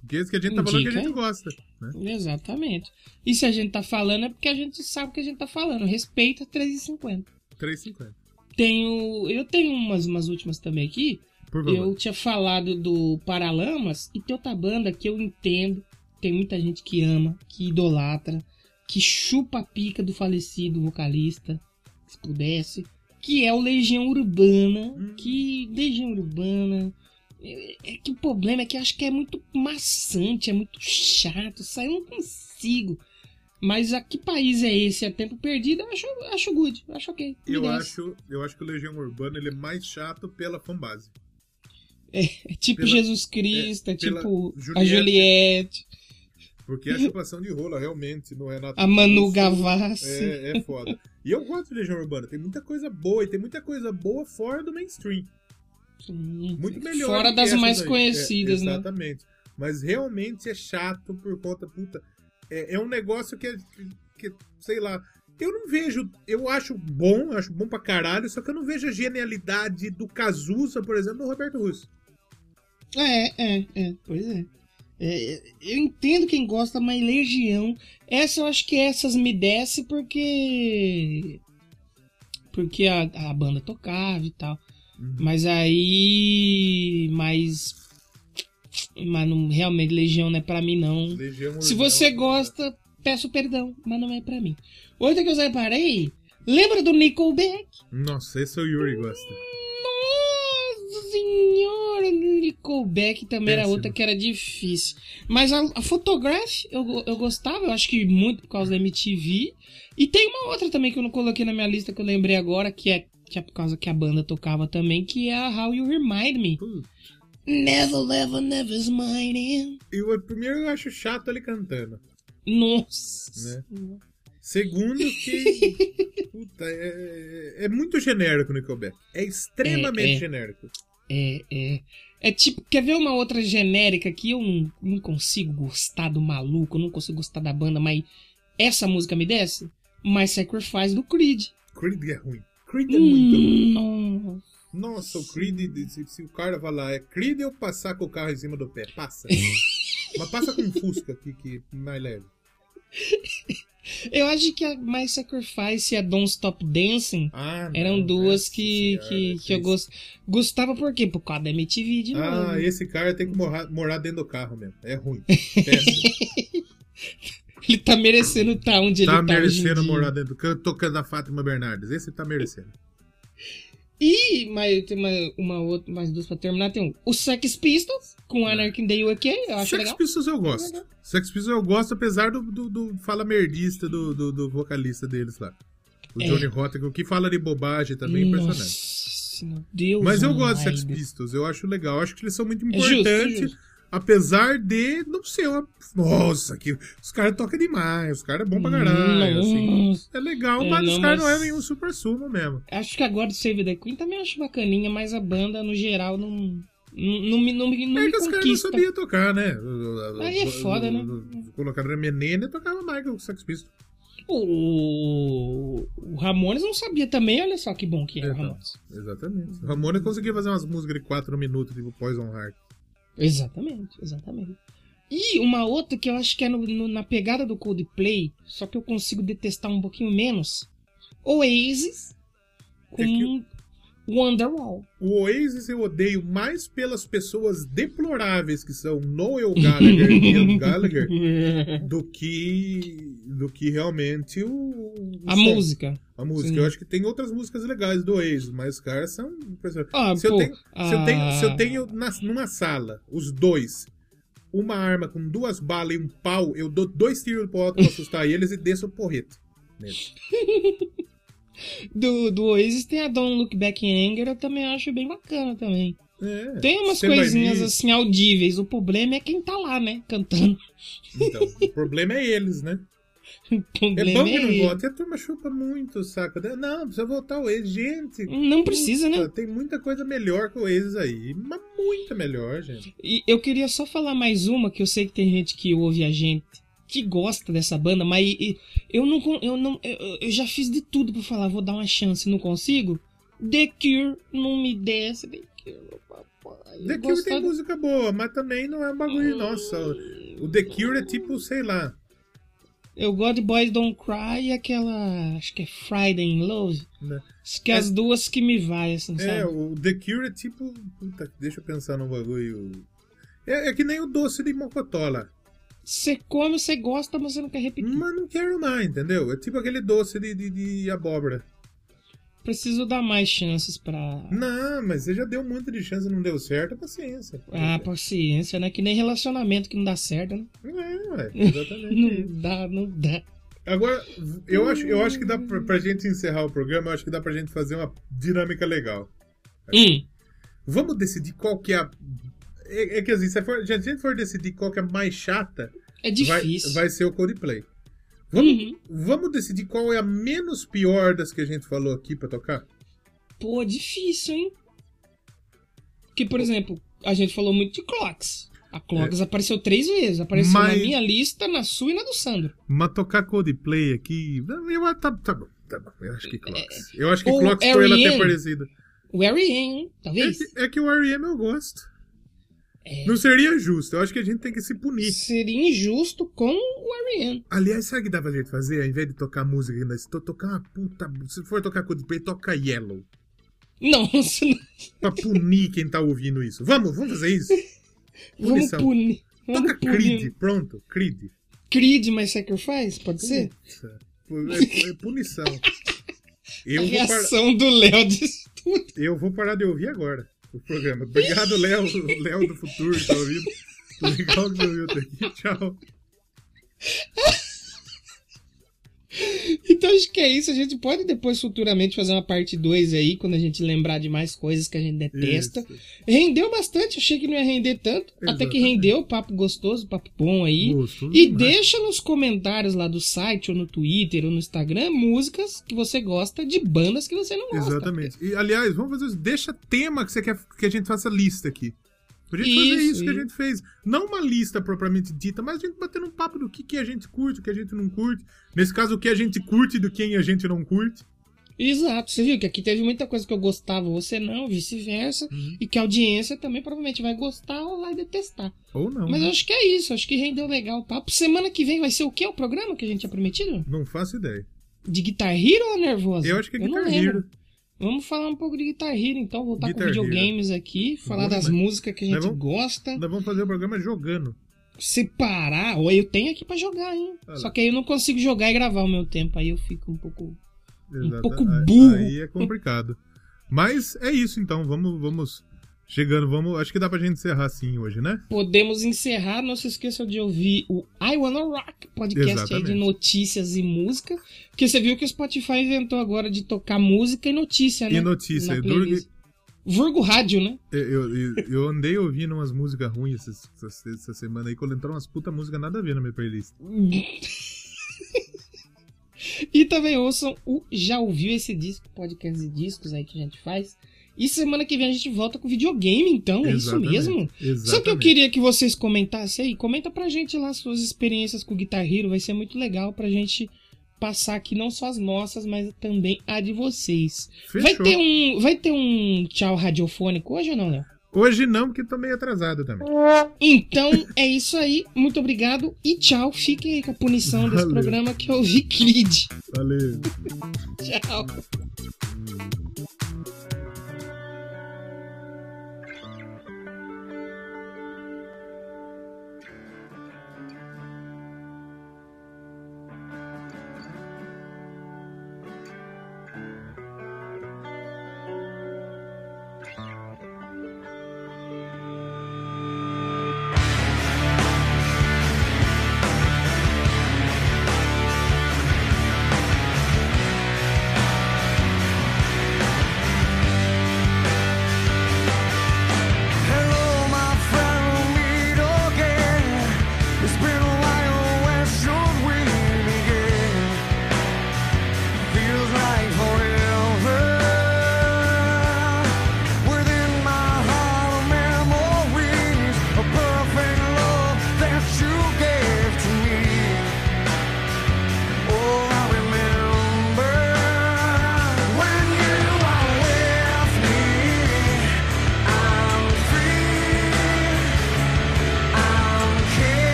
Porque esse que a gente tá falando que a Indica gente gosta. Né? Exatamente. E se a gente tá falando é porque a gente sabe o que a gente tá falando. Respeita 3,50. 3,50. Tenho. Eu tenho umas, umas últimas também aqui. Por favor. Eu tinha falado do Paralamas e tem outra banda que eu entendo. Tem muita gente que ama, que idolatra, que chupa a pica do falecido vocalista, se pudesse. Que é o Legião Urbana. Hum. Que Legião Urbana. É é que o problema é que eu acho que é muito maçante, é muito chato. Isso aí eu não consigo. Mas a que país é esse? É tempo perdido? Eu acho, acho good, eu acho ok. Eu acho, eu acho que o Legião Urbana ele é mais chato pela fanbase. É tipo pela- Jesus Cristo, é, pela tipo a Juliette. Porque a chupação de rola realmente é nada. a Manu Gavassi. É, é foda. E eu gosto de Legião Urbana. Tem muita coisa boa e tem muita coisa boa fora do mainstream. Sim. Muito melhor. Fora do das mais aí. conhecidas, É, né? Exatamente. Mas realmente é chato por conta, puta. É, é um negócio que, é, que, sei lá. Eu não vejo. Eu acho bom, acho bom pra caralho, só que eu não vejo a genialidade do Cazuza, por exemplo, no Roberto Russo. É, é, é, pois é. É, Eu entendo quem gosta, mas Legião. Essa eu acho que essas me desce porque. Porque a, a banda tocava e tal. Uhum. Mas aí. Mas. Mas não, realmente Legião não é pra mim, não. Legião Se você gosta, peço perdão, mas não é pra mim. Outra que eu separei. Lembra do Nickelback? Nossa, esse é o Yuri gosta. Nossa senhora, Nickelback também era Péssimo. outra que era difícil. Mas a, a Photograph eu, eu gostava, eu acho que muito por causa da MTV. E tem uma outra também que eu não coloquei na minha lista que eu lembrei agora, que é, que é por causa que a banda tocava também, que é a How You Remind Me. Putz. Never, never, never smiling. E o primeiro eu acho chato ele cantando. Nossa. Segundo que. puta, é, é muito genérico o Nickelback. É extremamente É, é. genérico. É, é. É tipo, quer ver uma outra genérica que eu não, não consigo gostar do maluco, eu não consigo gostar da banda, mas essa música me desce? My Sacrifice do Creed. Creed é ruim. Creed é muito ruim. Hum, nossa. Nossa, o Creed, se, se o cara falar é Creed eu passar com o carro em cima do pé, passa. Mas passa com um Fusca que, que mais leve. Eu acho que a My Sacrifice e a Don't Stop Dancing Ah, eram não, duas que, que, que eu gost... gostava por quê? Por causa da MTV de novo. Ah, esse cara tem que morar, morar dentro do carro mesmo. É ruim. Ele tá merecendo estar onde tá ele tá em merecendo morar dentro do carro. Tocando a Fátima Bernardes. Esse tá merecendo. E mas tem uma, uma outra, mais duas pra terminar. Tem um, o Sex Pistols com Anarchy in the UK, eu acho Sex legal. Pistols eu gosto. Sex Pistols eu gosto, apesar do, do, do fala merdista do, do, do vocalista deles lá. O É. Johnny Rotten, o que fala de bobagem também é impressionante. Nossa, meu Deus. Mas eu gosto de Sex. Pistols, eu acho legal. Eu acho que eles são muito É justo, importantes, é justo. Apesar de não ser uma. Nossa, que os caras tocam demais, os caras é bom pra caralho. assim. É legal, É, mas não, os caras não mas- é nenhum super sumo mesmo. Acho que agora o Save the Queen também acho bacaninha, mas a banda, no geral, não, não, não me, não, não é que os caras não sabiam tocar, né? Aí é foda, né? Colocaram a menina e tocava o Sex Pistols. O, o Ramones não sabia também, olha só que bom que era o Então. Ramones. Exatamente. O Ramona conseguia fazer umas músicas de 4 minutos, tipo Poison Heart. Exatamente, exatamente. E uma outra que eu acho que é no- no- na pegada do Coldplay, só que eu consigo detestar um pouquinho menos. Oasis com É que- Wonderwall. O Oasis eu odeio mais pelas pessoas deploráveis que são Noel Gallagher e Ian Gallagher do que do que realmente o, A som, música. a música. Sim. Eu acho que tem outras músicas legais do Oasis, mas os caras são impressionantes. Ah, se, eu pô, tenho, se eu tenho, se eu ah, tenho na- numa sala os dois uma arma com duas balas e um pau, eu dou dois tiros pro alto pra assustar eles e desço o porrete. neles. Do, do Oasis tem a Don't Look Back in Anger, eu também acho bem bacana também. É, Tem umas coisinhas assim audíveis. O problema é quem tá lá, né? Cantando. Então, o problema é eles, né? É bom que não ele. vote. A turma chupa muito o saco. dela. Não, precisa votar o ex. Gente, Não precisa, puta, né? Tem muita coisa melhor que o ex aí. Mas muita melhor, gente. E eu queria só falar mais uma, que eu sei que tem gente que ouve a gente que gosta dessa banda, mas eu não eu não eu, já fiz de tudo pra falar, vou dar uma chance, não consigo. The Cure não me desce. The Cure, meu papai. The Cure tem música boa, mas também não é um bagulho, nossa. O The Cure é tipo, sei lá. Eu gosto de Boys Don't Cry e aquela. Acho que é Friday in Love. Né? Acho que é as duas que me vai, assim, É, sabe? o The Cure é tipo. Puta, deixa eu pensar num bagulho. É, é que nem o doce de mocotó lá. Você come, você gosta, mas você não quer repetir. Mas não quero mais, entendeu? É tipo aquele doce de, de, de abóbora. Preciso dar mais chances pra. Não, mas você já deu um monte de chance e não deu certo, paciência. Ah, paciência, né? Que nem relacionamento que não dá certo, né? É, ué, exatamente Não dá, não dá. Agora, eu acho, eu acho que dá pra, pra gente encerrar o programa, eu acho que dá pra gente fazer uma dinâmica legal. Hum, Vamos decidir qual que é a. É, é que assim, se, for, se a gente for decidir qual que é a mais chata, é vai, difícil. vai ser o Coldplay. Vamos, Uhum. vamos decidir qual é a menos pior das que a gente falou aqui pra tocar? Pô, difícil, hein? Porque, por exemplo, a gente falou muito de Clocks. A Clocks apareceu três vezes. Apareceu Mas- na minha lista, na sua e na do Sandro. Mas tocar Coldplay aqui. Eu, tá, tá bom, tá bom. Eu acho que Clocks. Eu acho que Ou Clocks por ela ter aparecido. O R.E.M., É talvez? que, é que o R.E.M. eu gosto. É. Não seria justo. Eu acho que a gente tem que se punir. Seria injusto com o R.E.M. Aliás, sabe o que dá pra gente fazer? Ao invés de tocar música ainda, se to- tocar uma puta. Se for tocar Coldplay, toca Yellow. Nossa, não. Pra punir quem tá ouvindo isso. Vamos, vamos fazer isso? vamos Punição. punir. Vamos Toca Creed. punir. Pronto, Creed. Creed mais Sacrifice, pode ser? É, é punição. Eu a vou, par- reação do Léo de tudo. eu vou parar de ouvir agora o programa. Obrigado, Léo. Léo do futuro, tá ouvindo? Legal que você ouviu até aqui. Tchau. Então acho que é isso. A gente pode depois futuramente fazer uma parte 2 aí, quando a gente lembrar de mais coisas que a gente detesta. Isso. Rendeu bastante, achei que não ia render tanto. Até que Exatamente. rendeu, papo gostoso, papo bom aí. Gostoso E demais. deixa nos comentários lá do site, ou no Twitter, ou no Instagram, músicas que você gosta de bandas que você não gosta. Exatamente. E, aliás, vamos fazer isso. Deixa tema que você quer que a gente faça lista aqui. Pra gente fazer Isso, isso que a isso. gente fez. Não uma lista propriamente dita, mas a gente batendo um papo do que, que a gente curte, o que a gente não curte. Nesse caso, o que a gente curte e do quem a gente não curte. Exato, você viu que aqui teve muita coisa que eu gostava, você não, vice-versa. Uhum. E que a audiência também provavelmente vai gostar ou vai detestar. Ou não. Mas né? eu acho que é isso, acho que rendeu legal o papo. Semana que vem vai ser o que o programa que a gente tinha prometido? Não faço ideia. De Guitar Hero ou Nervosa? Eu acho que é Guitar. Hero. Vamos falar um pouco de Guitar Hero, então, voltar Guitar com videogames aqui, falar das mas- músicas que a gente Nós vamos- gosta, Nós vamos fazer o programa jogando. separar. Ou eu tenho aqui pra jogar, hein? Ah. Só que aí eu não consigo jogar e gravar ao meu tempo, aí eu fico um pouco. Exato. pouco Aí- burro. Aí é complicado. Mas é isso então. Vamos, vamos chegando. Vamos. Acho que dá pra gente encerrar assim hoje, né? Podemos encerrar, não se esqueçam de ouvir o I Wanna Rock podcast aí de Exatamente. notícias e música. Porque você viu que o Spotify inventou agora de tocar música e notícia, né? E notícia. Na playlist. Vurgo Rádio, né? Eu, eu, eu andei ouvindo umas músicas ruins essa, essa, essa semana aí, quando entrou umas puta músicas nada a ver na minha playlist. E também ouçam o Já Ouviu Esse Disco, podcast de discos aí que a gente faz. E semana que vem a gente volta com videogame, então, é isso Exatamente, mesmo? Exatamente. Só que eu queria que vocês comentassem aí, comenta pra gente lá suas experiências com o Guitar Hero, vai ser muito legal pra gente passar aqui não só as nossas, mas também a de vocês. Vai Fechou. ter um, vai ter um tchau radiofônico hoje ou não, Léo? Hoje não, porque tô meio atrasado também. Então é isso aí, muito obrigado e tchau. Fiquem aí com a punição desse Valeu. programa que eu vi Creed. Valeu. Tchau.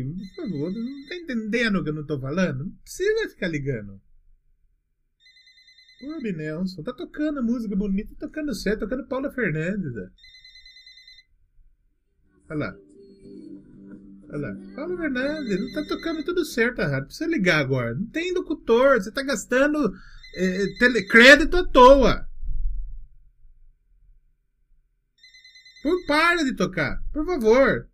Por favor, não tá entendendo o que eu não tô falando? Não precisa ficar ligando. Pô, Nelson, tá tocando música bonita, tá tocando certo, tá tocando Paula Fernandes. ó. Olha lá. Olha lá. Paula Fernandes, não tá tocando tudo certo a rádio. Precisa ligar agora. Não tem locutor, você tá gastando eh, telecrédito à toa. Por, para de tocar, por favor.